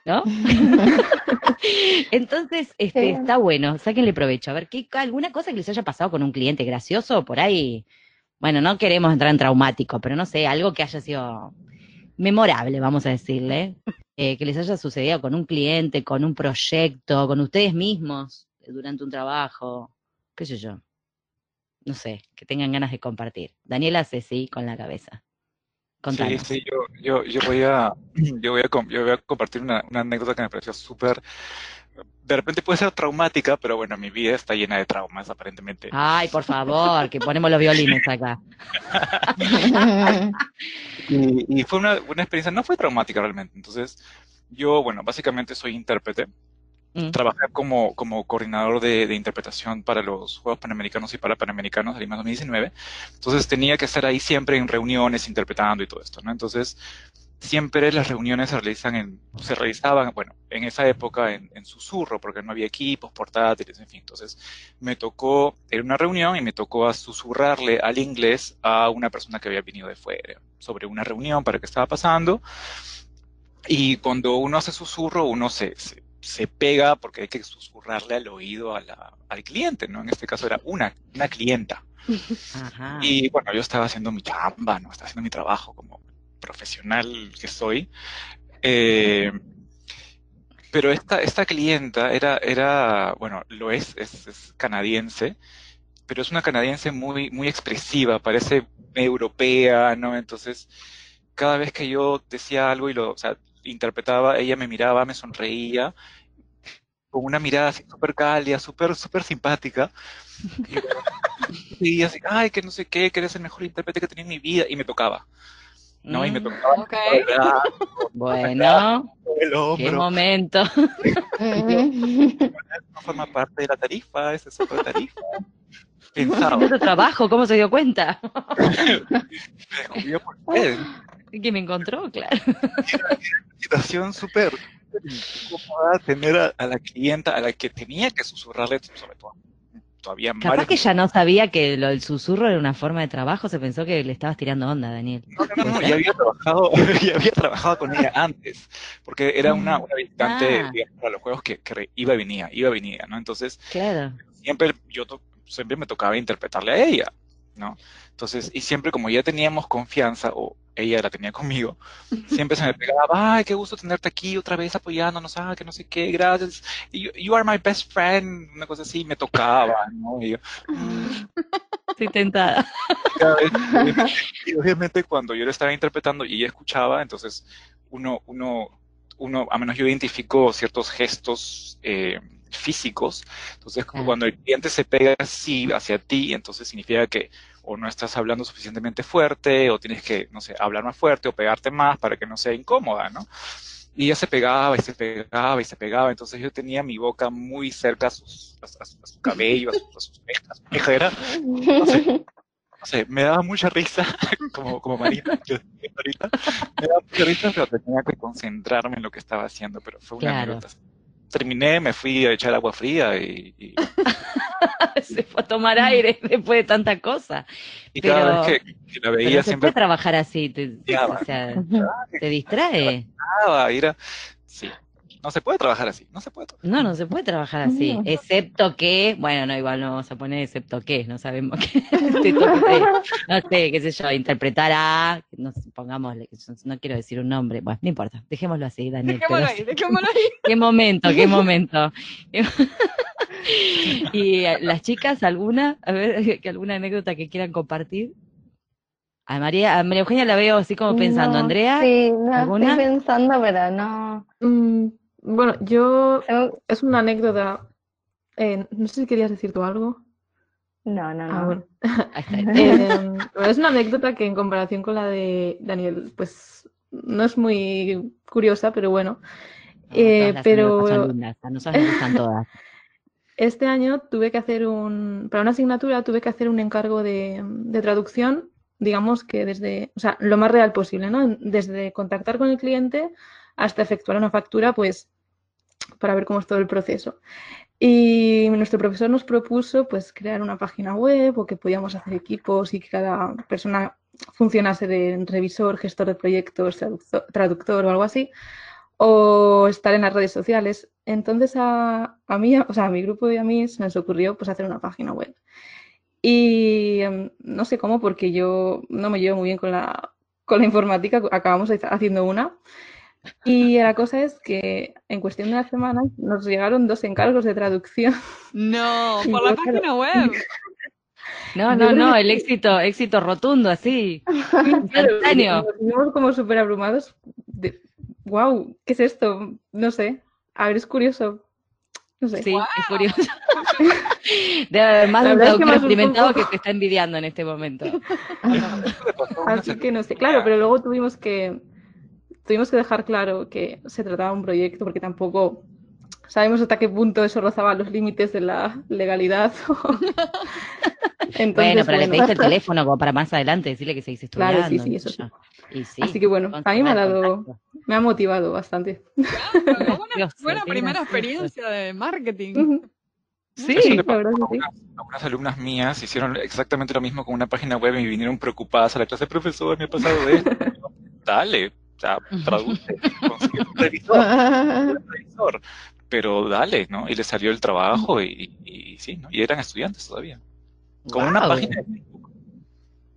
¿No? [LAUGHS] Entonces, este, Sí. está bueno, sáquenle provecho. A ver, ¿qué, ¿alguna cosa que les haya pasado con un cliente gracioso por ahí? Bueno, no queremos entrar en traumático, pero no sé, algo que haya sido memorable, vamos a decirle, eh, que les haya sucedido con un cliente, con un proyecto, con ustedes mismos, durante un trabajo, qué sé yo. No sé, que tengan ganas de compartir. Daniela hace sí con la cabeza. Sí, Contanos. sí, yo, yo, yo voy a, [CLEARS THROAT] yo voy a, yo voy a compartir una, una anécdota que me pareció súper, de repente puede ser traumática, pero bueno, mi vida está llena de traumas, aparentemente. Ay, por favor, que ponemos los violines acá. [LAUGHS] Y, y fue una, una experiencia, no fue traumática realmente. Entonces, yo, bueno, básicamente soy intérprete. Mm. Trabajé como, como coordinador de, de interpretación para los Juegos Panamericanos y para Panamericanos de Lima 2019. Entonces, tenía que estar ahí siempre en reuniones, interpretando y todo esto, ¿no? Entonces, siempre las reuniones se realizan en, se realizaban, bueno, en esa época en, en susurro, porque no había equipos, portátiles, en fin. Entonces, me tocó, era una reunión y me tocó a susurrarle al inglés a una persona que había venido de fuera sobre una reunión para qué estaba pasando. Y cuando uno hace susurro, uno se, se, se pega porque hay que susurrarle al oído a la, al cliente, ¿no? En este caso era una, una clienta. Ajá. Y bueno, yo estaba haciendo mi chamba, ¿no? Estaba haciendo mi trabajo como profesional que soy. Eh, pero esta, esta clienta era, era, bueno, lo es, es, es canadiense, pero es una canadiense muy, muy expresiva, parece europea, ¿no? Entonces, cada vez que yo decía algo y lo, o sea, interpretaba, ella me miraba, me sonreía, con una mirada así súper cálida, súper, súper simpática. Y, y así, ay, que no sé qué, que eres el mejor intérprete que he tenido en mi vida, y me tocaba, ¿no? Y me Mm, tocaba brazo, Bueno, [LAUGHS] el qué momento. [LAUGHS] no [LAUGHS] forma parte de la tarifa, esa es otra tarifa. Tu trabajo, ¿cómo se dio cuenta? [LAUGHS] Que me encontró, claro. situación súper incómoda tener a, a la clienta a la que tenía que susurrarle, sobre todo, todavía Capaz varios- que ya no sabía que lo, el susurro era una forma de trabajo, se pensó que le estabas tirando onda, Daniel. No, no, no, no, ya había trabajado, [LAUGHS] ya había trabajado con ella antes, porque era una, una visitante, Ah. digamos, para los juegos que, que iba y venía, iba y venía, ¿no? Entonces, Claro. siempre yo siempre me tocaba interpretarle a ella, ¿no? Entonces, y siempre como ya teníamos confianza, o ella la tenía conmigo, [LAUGHS] siempre se me pegaba, ay, qué gusto tenerte aquí otra vez apoyándonos, ah, que no sé qué, gracias, you, you are my best friend, una cosa así, me tocaba, [LAUGHS] ¿no? Y yo, [LAUGHS] Estoy tentada. y obviamente cuando yo lo estaba interpretando y ella escuchaba, entonces uno, uno, uno, a menos yo identifico ciertos gestos eh, físicos, entonces Claro. cuando el cliente se pega así hacia ti, entonces significa que o no estás hablando suficientemente fuerte, o tienes que, no sé, hablar más fuerte o pegarte más para que no sea incómoda, ¿no? Y ella se pegaba y se pegaba y se pegaba, entonces yo tenía mi boca muy cerca a, sus, a, su cabello, a, sus, a sus cejas, no sé, no sé, me daba mucha risa, [LAUGHS] como, como Marita, [LAUGHS] me daba mucha risa, pero tenía que concentrarme en lo que estaba haciendo, pero fue una Claro. anécdota. Terminé, me fui a echar agua fría y, y, [LAUGHS] Se fue a tomar aire después de tanta cosa. y cada Pero- vez que, que la Pero veía no se siempre puede trabajar así, te, o sea, te distrae. era, sí, no se puede trabajar así, no se puede trabajar. No, no se puede trabajar así, No. excepto que, bueno, no, igual no vamos a poner excepto que, no sabemos [LAUGHS] qué, te toque, no sé, qué sé yo, interpretar a, no sé, pongámosle, no quiero decir un nombre, bueno, no importa, dejémoslo así, Daniel. Dejémoslo ahí, dejémoslo [LAUGHS] ahí. Qué momento, qué momento. [LAUGHS] y eh, las chicas, alguna, a ver, que alguna anécdota que quieran compartir. A María, a María Eugenia la veo así como pensando, No, Andrea, Sí, no, ¿alguna? estoy pensando, pero no. Mm, bueno, yo me- es una anécdota. eh, no sé si querías decir tú algo. No, no, Ah, no. bueno. [LAUGHS] Eh, bueno, es una anécdota que en comparación con la de Daniel, pues no es muy curiosa, pero bueno. No, Eh, pero- lindas, nos gustan todas. Este año tuve que hacer un, para una asignatura tuve que hacer un encargo de, de traducción, digamos que desde, o sea, lo más real posible, ¿no? Desde contactar con el cliente hasta efectuar una factura, pues, para ver cómo es todo el proceso. Y nuestro profesor nos propuso, pues, crear una página web o que podíamos hacer equipos y que cada persona funcionase de revisor, gestor de proyectos, traductor, o algo así o estar en las redes sociales. Entonces a, a mí, o sea, a mi grupo y a mí se nos ocurrió pues hacer una página web. Y em, no sé cómo, porque yo no me llevo muy bien con la, con la informática, acabamos haciendo una. Y la cosa es que en cuestión de una semana nos llegaron dos encargos de traducción. No, Y por la claro, página web. No, no, no, el éxito, éxito rotundo, así, [LAUGHS] instantáneo. Nos vimos como súper abrumados. De, wow, ¿qué es esto? No sé. A ver, es curioso. No sé. Sí, es curioso. [LAUGHS] Debe haber más de un verdad es que traductor experimentado que te está envidiando en este momento. [LAUGHS] Así que no sé, claro, pero luego tuvimos que tuvimos que dejar claro que se trataba de un proyecto porque tampoco sabemos hasta qué punto eso rozaba los límites de la legalidad. [LAUGHS] Entonces, bueno, pero le bueno, pediste el teléfono como para más adelante decirle que seguís estudiando. Claro, sí, sí, eso. Y sí, Así que bueno, a mí me ha dado, contacto. me ha motivado bastante. Gracioso, buena qué primera experiencia de marketing. Sí, le la verdad a que sí. algunas, algunas alumnas mías, hicieron exactamente lo mismo con una página web y vinieron preocupadas a la clase, profesor, me ha pasado esto. [LAUGHS] Dale, o sea, traduce, [LAUGHS] consigue un revisor, un [LAUGHS] revisor, pero dale, ¿no? Y le salió el trabajo y, y- y sí, ¿no? Y eran estudiantes todavía. Con una página de Facebook.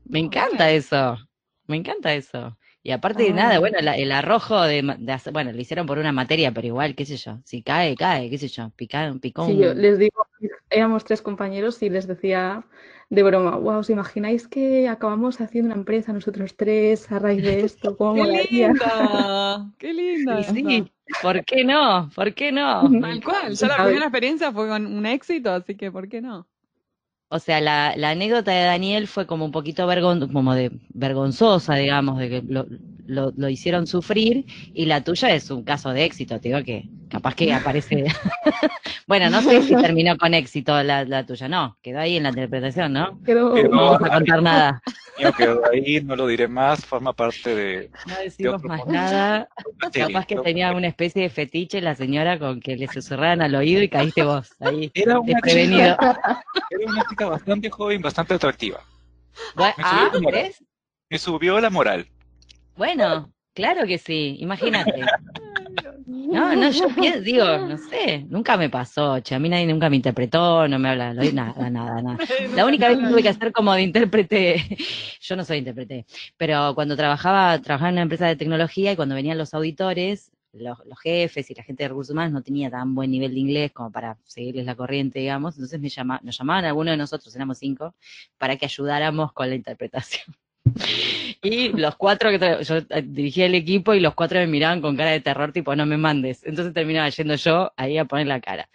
Me encanta eso. Me encanta eso. Y aparte de Ah. nada, bueno, la- el arrojo de, ma- de hacer- bueno, lo hicieron por una materia, pero igual, qué sé yo, si cae, cae, qué sé yo, pica, picó Sí, un- yo les digo, éramos tres compañeros y les decía de broma, wow, ¿os imagináis que acabamos haciendo una empresa nosotros tres a raíz de esto? ¿Cómo [LAUGHS] ¡Qué molaría? linda! [LAUGHS] ¡Qué linda! Y esa. sí, ¿por qué no? ¿Por qué no? Tal cual. Ya la primera experiencia fue con un éxito, así que ¿por qué no? O sea, la, la anécdota de Daniel fue como un poquito vergon, como de vergonzosa, digamos, de que lo, lo, lo hicieron sufrir, y la tuya es un caso de éxito, te digo que capaz que aparece. [LAUGHS] bueno, no sé si terminó con éxito la, la tuya, no, quedó ahí en la interpretación, ¿no? Quedó- Quedó- No vamos a contar nada, Mío quedó ahí, no lo diré más, forma parte de no decimos más nada. Capaz que tenía una especie de fetiche la señora con que le susurraran al oído y caíste vos ahí, Era una, desprevenido. chica, era una chica bastante joven, bastante atractiva. Bueno, Me ah. Me subió la moral. Bueno, claro que sí, imagínate. No, no, yo pienso, digo, no sé, nunca me pasó, che, a mí nadie nunca me interpretó, no me habla, nada, nada, nada. La única vez que tuve que hacer como de intérprete, [LAUGHS] yo no soy intérprete, pero cuando trabajaba, trabajaba en una empresa de tecnología y cuando venían los auditores, los, los jefes y la gente de recursos humanos no tenía tan buen nivel de inglés como para seguirles la corriente, digamos, entonces me llama, nos llamaban algunos de nosotros, éramos cinco, para que ayudáramos con la interpretación. Y los cuatro que yo eh, dirigía el equipo y los cuatro me miraban con cara de terror, tipo, no me mandes. Entonces terminaba yendo yo ahí a poner la cara.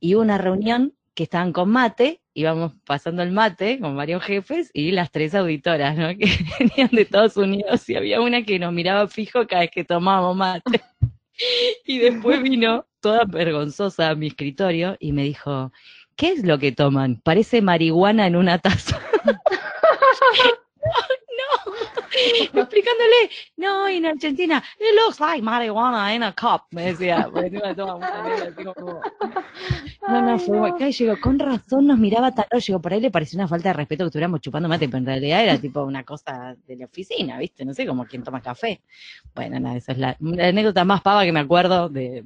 Y hubo una reunión que estaban con mate, íbamos pasando el mate con varios jefes y las tres auditoras, ¿no? [LAUGHS] Que venían de Estados Unidos y había una que nos miraba fijo cada vez que tomábamos mate. Y después vino toda vergonzosa a mi escritorio y me dijo, ¿qué es lo que toman? Parece marihuana en una taza. [LAUGHS] [LAUGHS] explicándole, no, en Argentina, it looks like marijuana in a cup, me decía, porque toma como- no, no, fue acá y digo, con razón nos miraba tan digo, por ahí le pareció una falta de respeto que estuviéramos chupando mate, pero en realidad era tipo una cosa de la oficina, ¿viste? No sé, como quien toma café. Bueno, nada, esa es la, la anécdota más pava que me acuerdo de,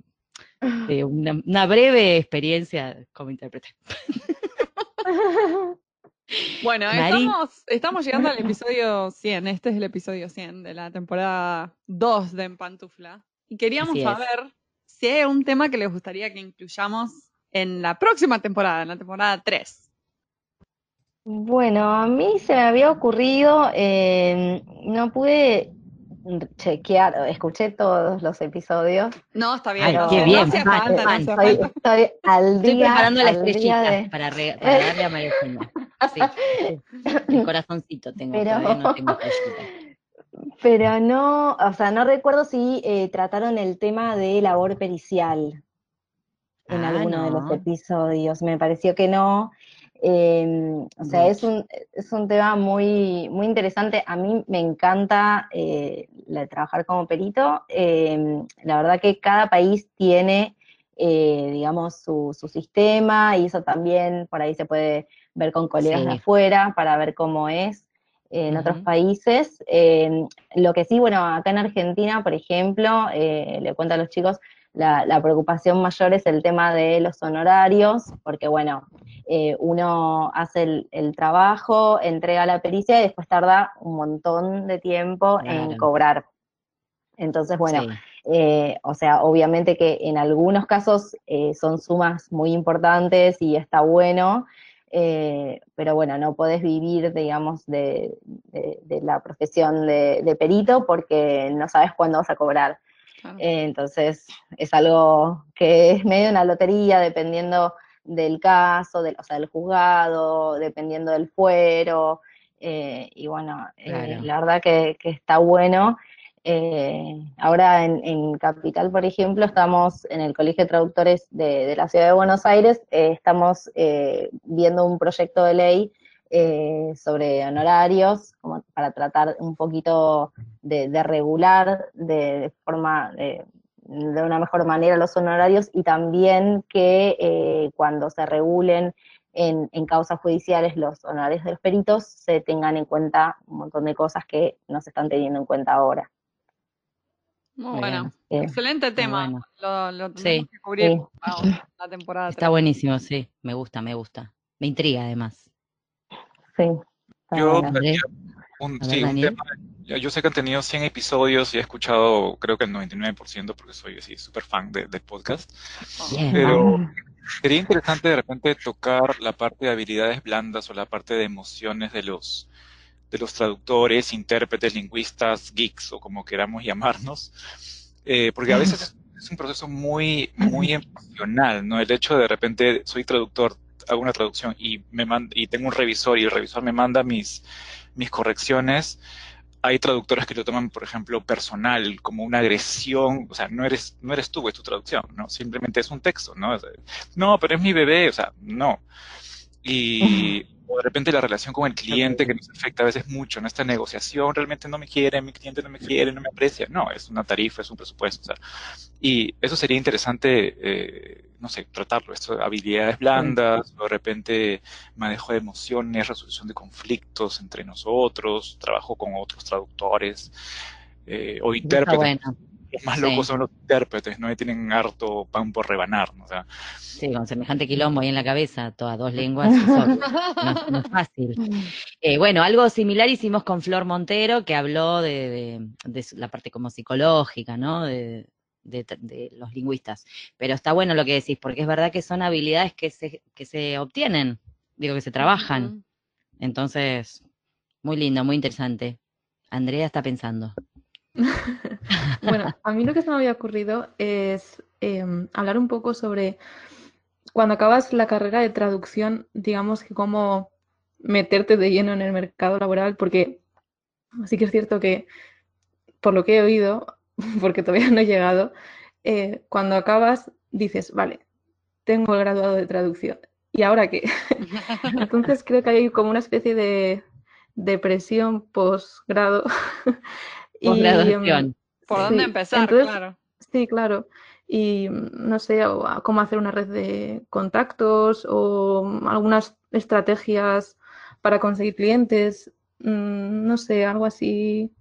de una, una breve experiencia como intérprete. [LAUGHS] Bueno, estamos, estamos llegando al episodio 100. Este es el episodio 100 de la temporada 2 de En Pantufla. Y queríamos saber si hay un tema que les gustaría que incluyamos en la próxima temporada, en la temporada 3. Bueno, a mí se me había ocurrido, eh, no pude chequear, escuché todos los episodios. No, está bien. Ay, qué bien, falta, no Estoy, estoy al Estoy día, preparando la al estrellita de- para, re- para darle a María. Sí, el corazoncito tengo, Pero- no tengo. Pero no, o sea, no recuerdo si eh, trataron el tema de labor pericial en Ah, alguno de los episodios. Me pareció que no. Eh, o sea, es un, es un tema muy, muy interesante. A mí me encanta eh, la- trabajar como perito. Eh, la verdad que cada país tiene, eh, digamos, su, su sistema y eso también por ahí se puede ver con colegas de afuera para ver cómo es en otros países. Eh, lo que sí, bueno, acá en Argentina, por ejemplo, eh, le cuento a los chicos, la, la preocupación mayor es el tema de los honorarios, porque bueno, eh, uno hace el, el trabajo, entrega la pericia y después tarda un montón de tiempo en cobrar. Entonces, bueno, Sí. eh, o sea, obviamente que en algunos casos eh, son sumas muy importantes y está bueno, eh, pero bueno, no podés vivir, digamos, de, de- de la profesión de, de perito porque no sabes cuándo vas a cobrar. Claro. Eh, entonces, es algo que es medio una lotería dependiendo del caso, del, o sea, del juzgado, dependiendo del fuero. eh, y bueno, eh, la verdad que, que está bueno. Eh, ahora en, en Capital, por ejemplo, estamos en el Colegio de Traductores de, de la Ciudad de Buenos Aires, estamos eh, viendo un proyecto de ley eh, sobre honorarios, como para tratar un poquito de, de regular de, de forma, de, de una mejor manera los honorarios y también que eh, cuando se regulen en, en causas judiciales los honorarios de los peritos se tengan en cuenta un montón de cosas que no se están teniendo en cuenta ahora. Muy Muy bueno. bien. Excelente tema. bueno. Lo, lo Sí. tenemos que cubrir Sí. vamos, la temporada Está 3. buenísimo, sí. Me gusta, me gusta. Me intriga además. Sí. Yo. Un, sí, un tema. Yo, yo sé que han tenido 100 episodios y he escuchado, creo que el 99%, porque soy así súper fan de- del podcast. Bien. Pero sería interesante de repente tocar la parte de habilidades blandas o la parte de emociones de los, de los traductores, intérpretes, lingüistas, geeks o como queramos [LAUGHS] llamarnos. Eh, porque a veces es un proceso muy, muy emocional, ¿no? El hecho de de repente soy traductor, hago una traducción y me mand- y tengo un revisor y el revisor me manda mis, mis correcciones. Hay traductores que lo toman, por ejemplo, personal, como una agresión, o sea, no eres, no eres tú, es tu traducción, ¿no? Simplemente es un texto, ¿no? O sea, no, pero es mi bebé, o sea, no. Y o de repente la relación con el cliente que nos afecta a veces mucho, ¿no? Esta negociación realmente no me quiere, mi cliente no me quiere, no me aprecia. No, es una tarifa, es un presupuesto, o sea. Y eso sería interesante, eh, no sé, tratarlo, esto, habilidades blandas, o de repente manejo de emociones, resolución de conflictos entre nosotros, trabajo con otros traductores, eh, o intérpretes. bueno. Los más Sí. locos son los intérpretes, ¿no? Y tienen harto pan por rebanar, ¿no? O sea, Sí, con semejante quilombo ahí en la cabeza, todas dos lenguas, [LAUGHS] no, no es fácil. Eh, bueno, algo similar hicimos con Flor Montero, que habló de, de- de su- la parte como psicológica, ¿no? De, de- de los lingüistas. Pero está bueno lo que decís, porque es verdad que son habilidades que se, que se obtienen, digo, que se trabajan. Entonces, muy lindo, muy interesante. Andrea está pensando. [LAUGHS] Bueno, a mí lo que se me había ocurrido es em, hablar un poco sobre cuando acabas la carrera de traducción, digamos que cómo meterte de lleno en el mercado laboral, porque sí que es cierto que, por lo que he oído, [LAUGHS] porque todavía no he llegado, eh, cuando acabas dices, vale, tengo el graduado de traducción. ¿Y ahora qué? [LAUGHS] Entonces creo que hay como una especie de depresión posgrado. [LAUGHS] y, em, ¿Por dónde empezar? claro. Sí, claro. Y mm, no sé, cómo hacer una red de contactos o algunas estrategias para conseguir clientes. Mm, no sé, algo así.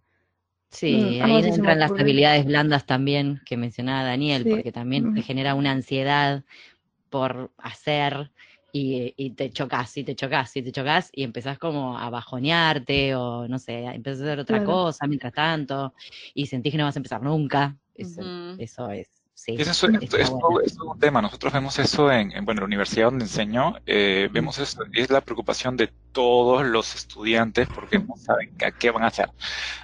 Sí, mm, ahí entran las habilidades blandas también que mencionaba Daniel, porque también te genera una ansiedad por hacer y, te chocas y te chocas y te chocas y empezás como a bajonearte o no sé, empezás a hacer otra cosa mientras tanto y sentís que no vas a empezar nunca. Eso, eso es. Sí, eso, es, un tema. Nosotros vemos eso en, bueno, la universidad donde enseño, eh, vemos eso, es la preocupación de todos los estudiantes porque no saben a qué van a hacer,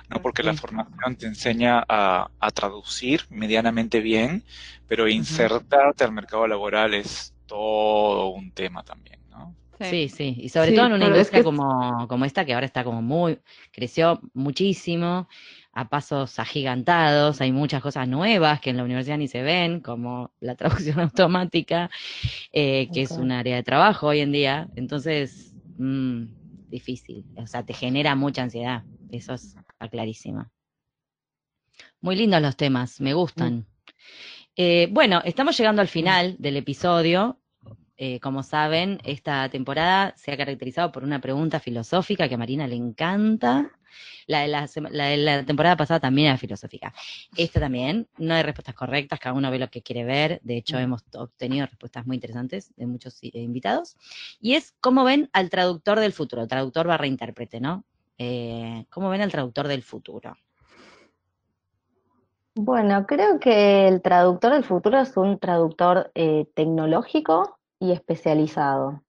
¿no? Porque la formación te enseña a, a traducir medianamente bien, pero insertarte al mercado laboral es todo un tema también, ¿no? Sí, sí, y sobre todo en una industria como, como esta que ahora está como muy, creció muchísimo, a pasos agigantados, hay muchas cosas nuevas que en la universidad ni se ven, como la traducción [LAUGHS] automática, eh, que es un área de trabajo hoy en día, entonces, mmm, difícil, o sea, te genera mucha ansiedad, eso está clarísimo. Muy lindos los temas, me gustan. Mm. Eh, bueno, estamos llegando al final del episodio. Eh, como saben, esta temporada se ha caracterizado por una pregunta filosófica que a Marina le encanta. La de la, temporada pasada también era filosófica. Esta también, no hay respuestas correctas, cada uno ve lo que quiere ver. De hecho, mm. hemos obtenido respuestas muy interesantes de muchos eh, invitados. Y es cómo ven al traductor del futuro, traductor barra intérprete, ¿no? ¿Cómo ven al traductor del futuro? Bueno, creo que el traductor del futuro es un traductor eh, tecnológico y especializado.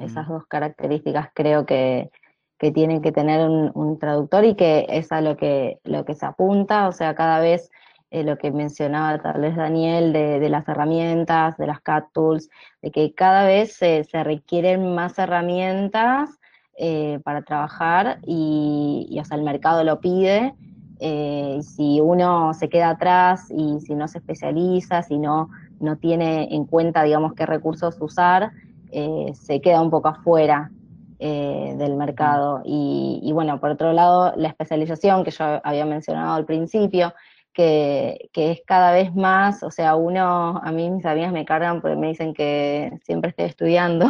Esas dos características creo que, que tiene que tener un, traductor y que es a lo que, lo que se apunta, o sea, cada vez eh, lo que mencionaba tal vez Daniel de, las herramientas, de las CAT tools, de que cada vez se, requieren más herramientas eh, para trabajar y, y, o sea, el mercado lo pide eh, si uno se queda atrás y si no se especializa, si no, no tiene en cuenta, digamos, qué recursos usar, se queda un poco afuera eh, del mercado. Y, bueno, por otro lado, la especialización que yo había mencionado al principio, que, es cada vez más, o sea, uno, a mí mis amigas me cargan porque me dicen que siempre estoy estudiando,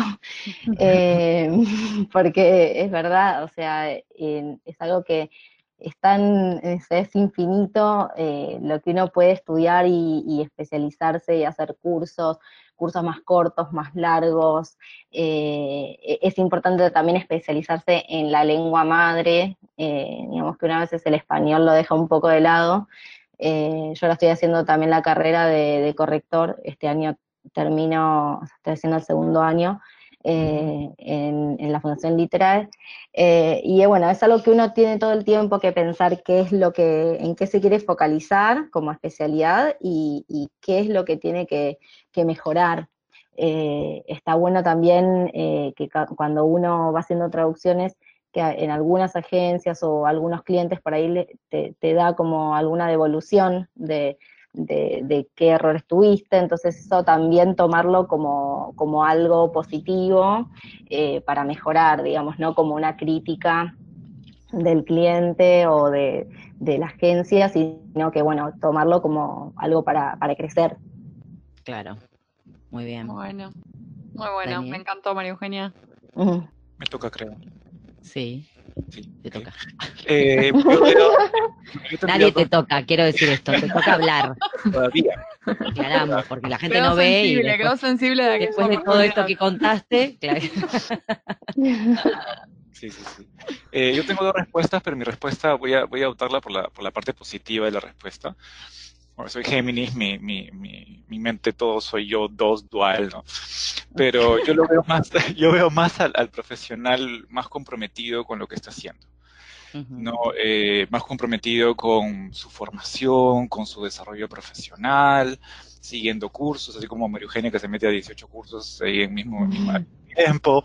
[LAUGHS] porque es verdad, o sea, es algo que es, es, infinito eh, lo que uno puede estudiar y, especializarse y hacer cursos, cursos más cortos, más largos. Eh, e, es importante también especializarse en la lengua madre, eh, digamos que una vez el español lo deja un poco de lado. yo ahora estoy haciendo también la carrera de, corrector, este año termino, estoy haciendo el segundo año, eh, en, la Fundación Literal. Eh, y bueno, es algo que uno tiene todo el tiempo que pensar qué es lo que, en qué se quiere focalizar como especialidad y, qué es lo que tiene que, mejorar. Eh, está bueno también que cuando uno va haciendo traducciones, que en algunas agencias o algunos clientes por ahí te, te da como alguna devolución de, de, qué errores tuviste, entonces eso también tomarlo como, como algo positivo eh, para mejorar, digamos, no como una crítica del cliente o de, la agencia, sino que, bueno, tomarlo como algo para, para crecer. Claro, muy bien. Bueno, muy bueno, me encantó María Eugenia. Me toca, creo. Sí. Sí, te toca. Eh, Nadie te toca, quiero decir esto, te toca hablar. Todavía. Aclaramos, porque la gente no ve. y después, sensible de, después de todo esto que contaste, claro. Sí, sí, sí. Eh, yo tengo dos respuestas, pero mi respuesta voy a, voy a optarla por la, por la parte positiva de la respuesta soy Géminis, mi, mi, mi, mi, mente todo soy yo, dos, dual, ¿no? Pero yo lo veo más, [LAUGHS] yo veo más al, profesional más comprometido con lo que está haciendo. ¿no? Eh, más comprometido con su formación, con su desarrollo profesional, siguiendo cursos, así como María Eugenia que se mete a 18 cursos ahí en mismo, mismo tiempo.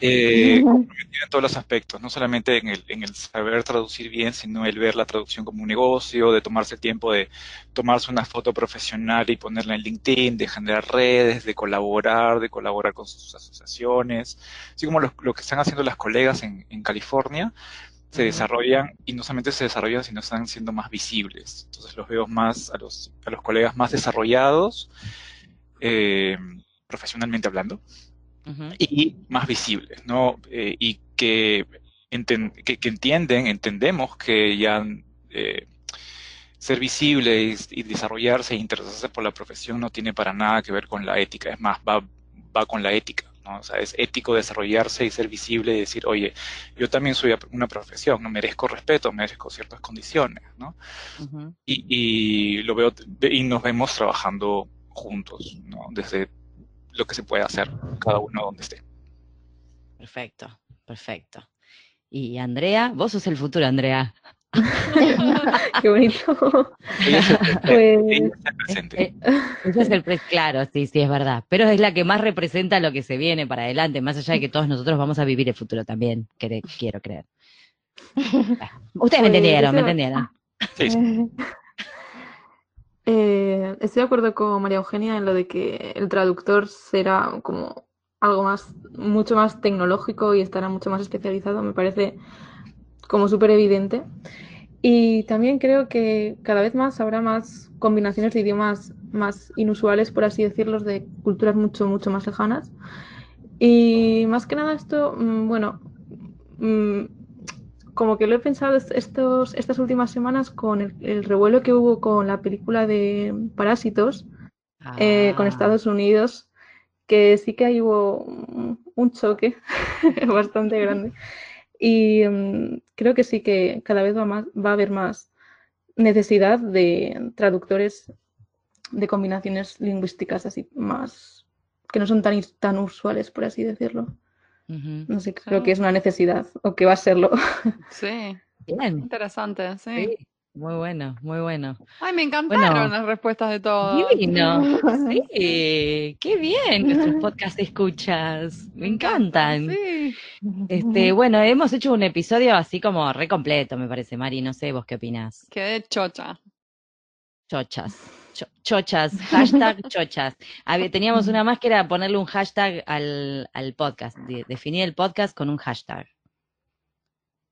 Eh, [LAUGHS] comprometido en todos los aspectos, no solamente en el, en el saber traducir bien, sino el ver la traducción como un negocio, de tomarse el tiempo de tomarse una foto profesional y ponerla en LinkedIn, de generar redes, de colaborar, de colaborar con sus asociaciones, así como lo, lo que están haciendo las colegas en, en California, se desarrollan y no solamente se desarrollan, sino están siendo más visibles. Entonces los veo más a los, a los colegas más desarrollados, eh, profesionalmente hablando, Y más visibles, ¿no? Eh, y que, enten- que, que entienden, entendemos que ya eh, ser visible y, y desarrollarse e interesarse por la profesión no tiene para nada que ver con la ética, es más, va, va con la ética, ¿no? O sea, es ético desarrollarse y ser visible y decir, oye, yo también soy una profesión, no merezco respeto, merezco ciertas condiciones, ¿no? Y, y lo veo y nos vemos trabajando juntos, ¿no? Desde lo que se puede hacer, cada uno donde esté. Perfecto, perfecto. Y Andrea, vos sos el futuro, Andrea. [LAUGHS] Qué bonito. Ella es el presente, [LAUGHS] Pues, ella es el presente. Eh, [LAUGHS] Ella es el pre- claro, sí, sí, es verdad. Pero es la que más representa lo que se viene para adelante, más allá de que todos nosotros vamos a vivir el futuro también, quiero creer. Ustedes me Pues, entendieron, me entendieron. Sí, sí. Eh, estoy de acuerdo con María Eugenia en lo de que el traductor será como algo más, mucho más tecnológico y estará mucho más especializado. Me parece como súper evidente. Y también creo que cada vez más habrá más combinaciones de idiomas más inusuales, por así decirlos, de culturas mucho, mucho más lejanas. Y más que nada esto, mm, bueno, mm, como que lo he pensado est- estos, estas últimas semanas con el, el revuelo que hubo con la película de Parásitos eh, con Ah, Estados Unidos, que sí que ahí hubo un, choque [LAUGHS] bastante grande. Y mm, creo que sí que cada vez va, más, va a haber más necesidad de traductores de combinaciones lingüísticas así más que no son tan, tan usuales, por así decirlo. No sé, creo Sí. que es una necesidad o que va a serlo. Sí, Bien, interesante, sí. sí, muy bueno, muy bueno. Ay, me encantaron Bueno. las respuestas de todos. Divino, sí, [LAUGHS] qué bien nuestros podcast escuchas, me encantan. Sí. Este, bueno, hemos hecho un episodio así como re completo, me parece, Mari, no sé vos qué opinás. Quedé chocha. Chochas, cho- chochas, hashtag [LAUGHS] chochas. Había- teníamos una más que era ponerle un hashtag al, al podcast, de- definir el podcast con un hashtag.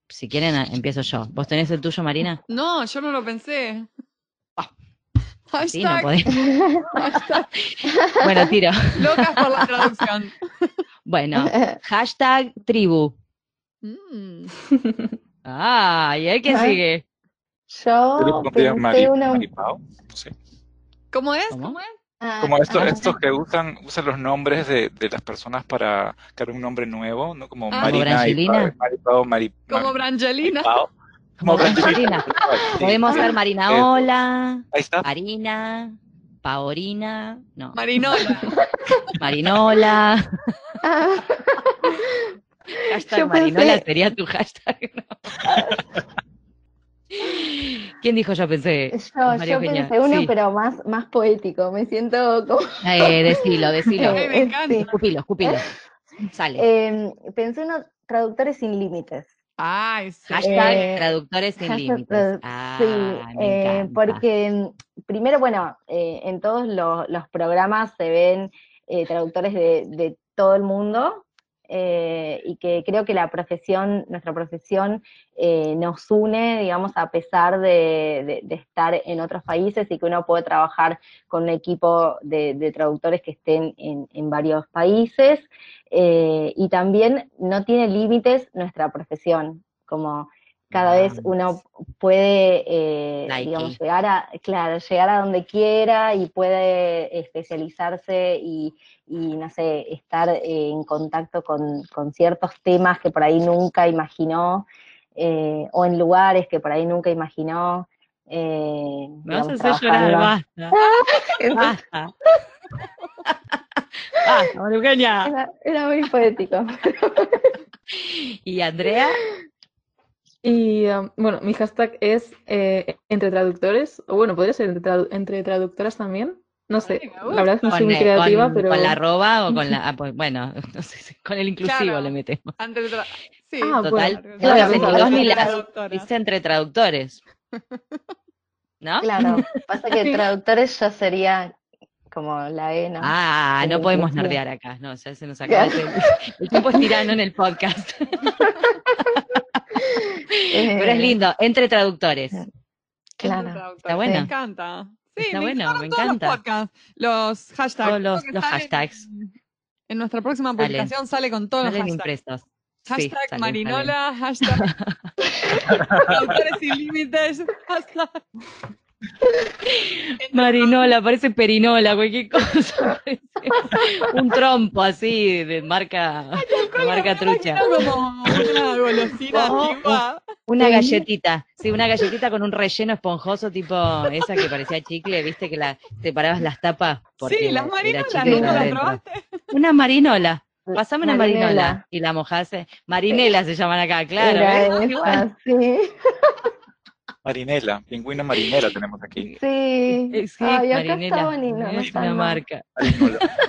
Si quieren, a- empiezo yo. ¿Vos tenés el tuyo, Marina? No, yo no lo pensé. Ah. Sí, no Hashtag, podés. hashtag Bueno, tiro. locas por la traducción. Bueno, hashtag tribu. Mm. Ah, ¿y qué Ay. sigue? Yo pensé una... Sé. ¿Cómo es? ¿Cómo? ¿Cómo es? Ah, Como estos, ah, estos que usan, usan los nombres de, de las personas para crear un nombre nuevo, ¿no? Como Ah. Marina y Maripao, Mari, Como Mari- Brangelina. Maripao. Como Brangelina. [LAUGHS] Podemos ser Marina Eso. Hola, Ahí está. Marina, Paorina, no, Marinola. [LAUGHS] Marinola. ah, Hashtag Yo Marinola pensé- sería tu hashtag. ¿no? [LAUGHS] ¿Quién dijo yo pensé? yo, yo pensé uno, sí. pero más, más poético. Me siento como... Eh, decilo, decilo. [LAUGHS] Ay, me encanta. Sí. Escupilo, escupilo. [LAUGHS] Sale. Eh, pensé uno, traductores sin límites. Ay, sí. Hashtag eh, traductores sin Hashtag límites. Ah, sí, me eh, porque mm, primero, bueno, eh, en todos lo- los programas se ven eh, traductores de, de todo el mundo eh, y que creo que la profesión, nuestra profesión eh, nos une, digamos, a pesar de, estar en otros países y que uno puede trabajar con un equipo de, de traductores que estén en, en varios países. Eh, y también no tiene límites nuestra profesión, como cada vez Vamos. uno puede, eh, digamos, llegar a, claro, llegar a donde quiera y puede especializarse y, y, no sé, estar eh, en contacto con, con ciertos temas que por ahí nunca imaginó, eh, o en lugares que por ahí nunca imaginó. eh, Me vas a hacer llorar, basta. [LAUGHS] Basta. [LAUGHS] Basta, Eugenia. Era, era muy poético. [LAUGHS] Y Andrea, Y um, bueno, mi hashtag es eh, entre traductores, o bueno, podría ser entre, tradu- entre traductoras también, No sé, Ay, la verdad es que no soy muy eh, creativa, con- pero... con la arroba o con la. [LAUGHS] ah, pues, bueno, [LAUGHS] no sé, si- con el inclusivo Claro. le metemos. De tra- sí, Ah, Total. bueno, claro, No claro, dice ni las. entre traductores. [LAUGHS] ¿No? Claro, pasa que traductores ya sería como la E, ¿no? Ah, no podemos nerdear acá. No, ya se nos acaba el tiempo. El tiempo es tirano en el podcast. Pero es Eh, lindo, entre traductores. Entre Claro. traductores. Está bueno. Me encanta. Sí, Está me bueno, encantaron me todos encanta. Los, podcasts, los hashtags. Todos los- salen- hashtags. En nuestra próxima Salen. publicación sale con todos Salen los hashtags. impresos. Sí, Hashtag salen, Marinola, hashtag [LAUGHS] Traductores sin límites, hashtag. Marinola, parece perinola, cualquier cosa. [LAUGHS] parece un trompo así de marca, de marca trucha. Como una golosina Oh, antigua. Una galletita, sí, una galletita con un relleno esponjoso tipo esa que parecía chicle, viste que la separabas las tapas porque Sí, las marinolas, ¿nunca las probaste? Una marinola. Pasame una marinola. Y la mojase. Marinela se llaman acá, claro. Esa, Igual. sí. Marinela, pingüina marinela tenemos aquí. Sí. Sí, Ay, acá Marinela. estaban y no, no es están una marca. [LAUGHS]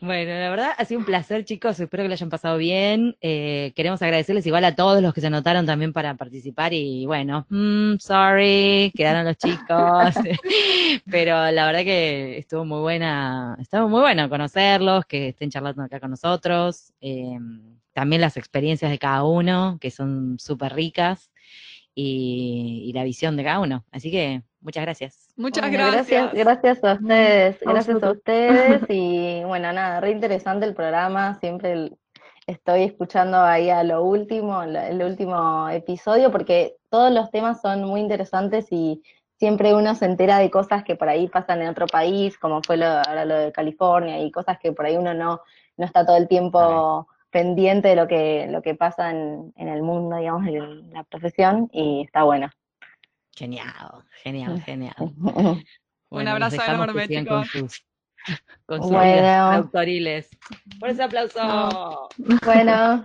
Bueno, la verdad ha sido un placer, chicos. Espero que lo hayan pasado bien. Eh, queremos agradecerles igual a todos los que se anotaron también para participar. Y bueno, mm, sorry, quedaron los chicos. [LAUGHS] Pero la verdad que estuvo muy buena, estuvo muy bueno conocerlos, que estén charlando acá con nosotros. Eh, también las experiencias de cada uno, que son súper ricas. Y, y la visión de cada uno. Así que muchas gracias. Muchas Bueno, gracias. gracias. Gracias a ustedes, gracias a ustedes [LAUGHS] y bueno, nada, re interesante el programa, siempre el- estoy escuchando ahí a lo último, el, el último episodio, porque todos los temas son muy interesantes y siempre uno se entera de cosas que por ahí pasan en otro país, como fue lo, ahora lo de California, y cosas que por ahí uno no, no está todo el tiempo pendiente de lo que, lo que pasa en, en el mundo, digamos, en la profesión, y está bueno. Genial, genial, genial. [LAUGHS] Un abrazo enorme, con chicos. sus, con sus Bueno. autoriles. Por ese aplauso. Bueno.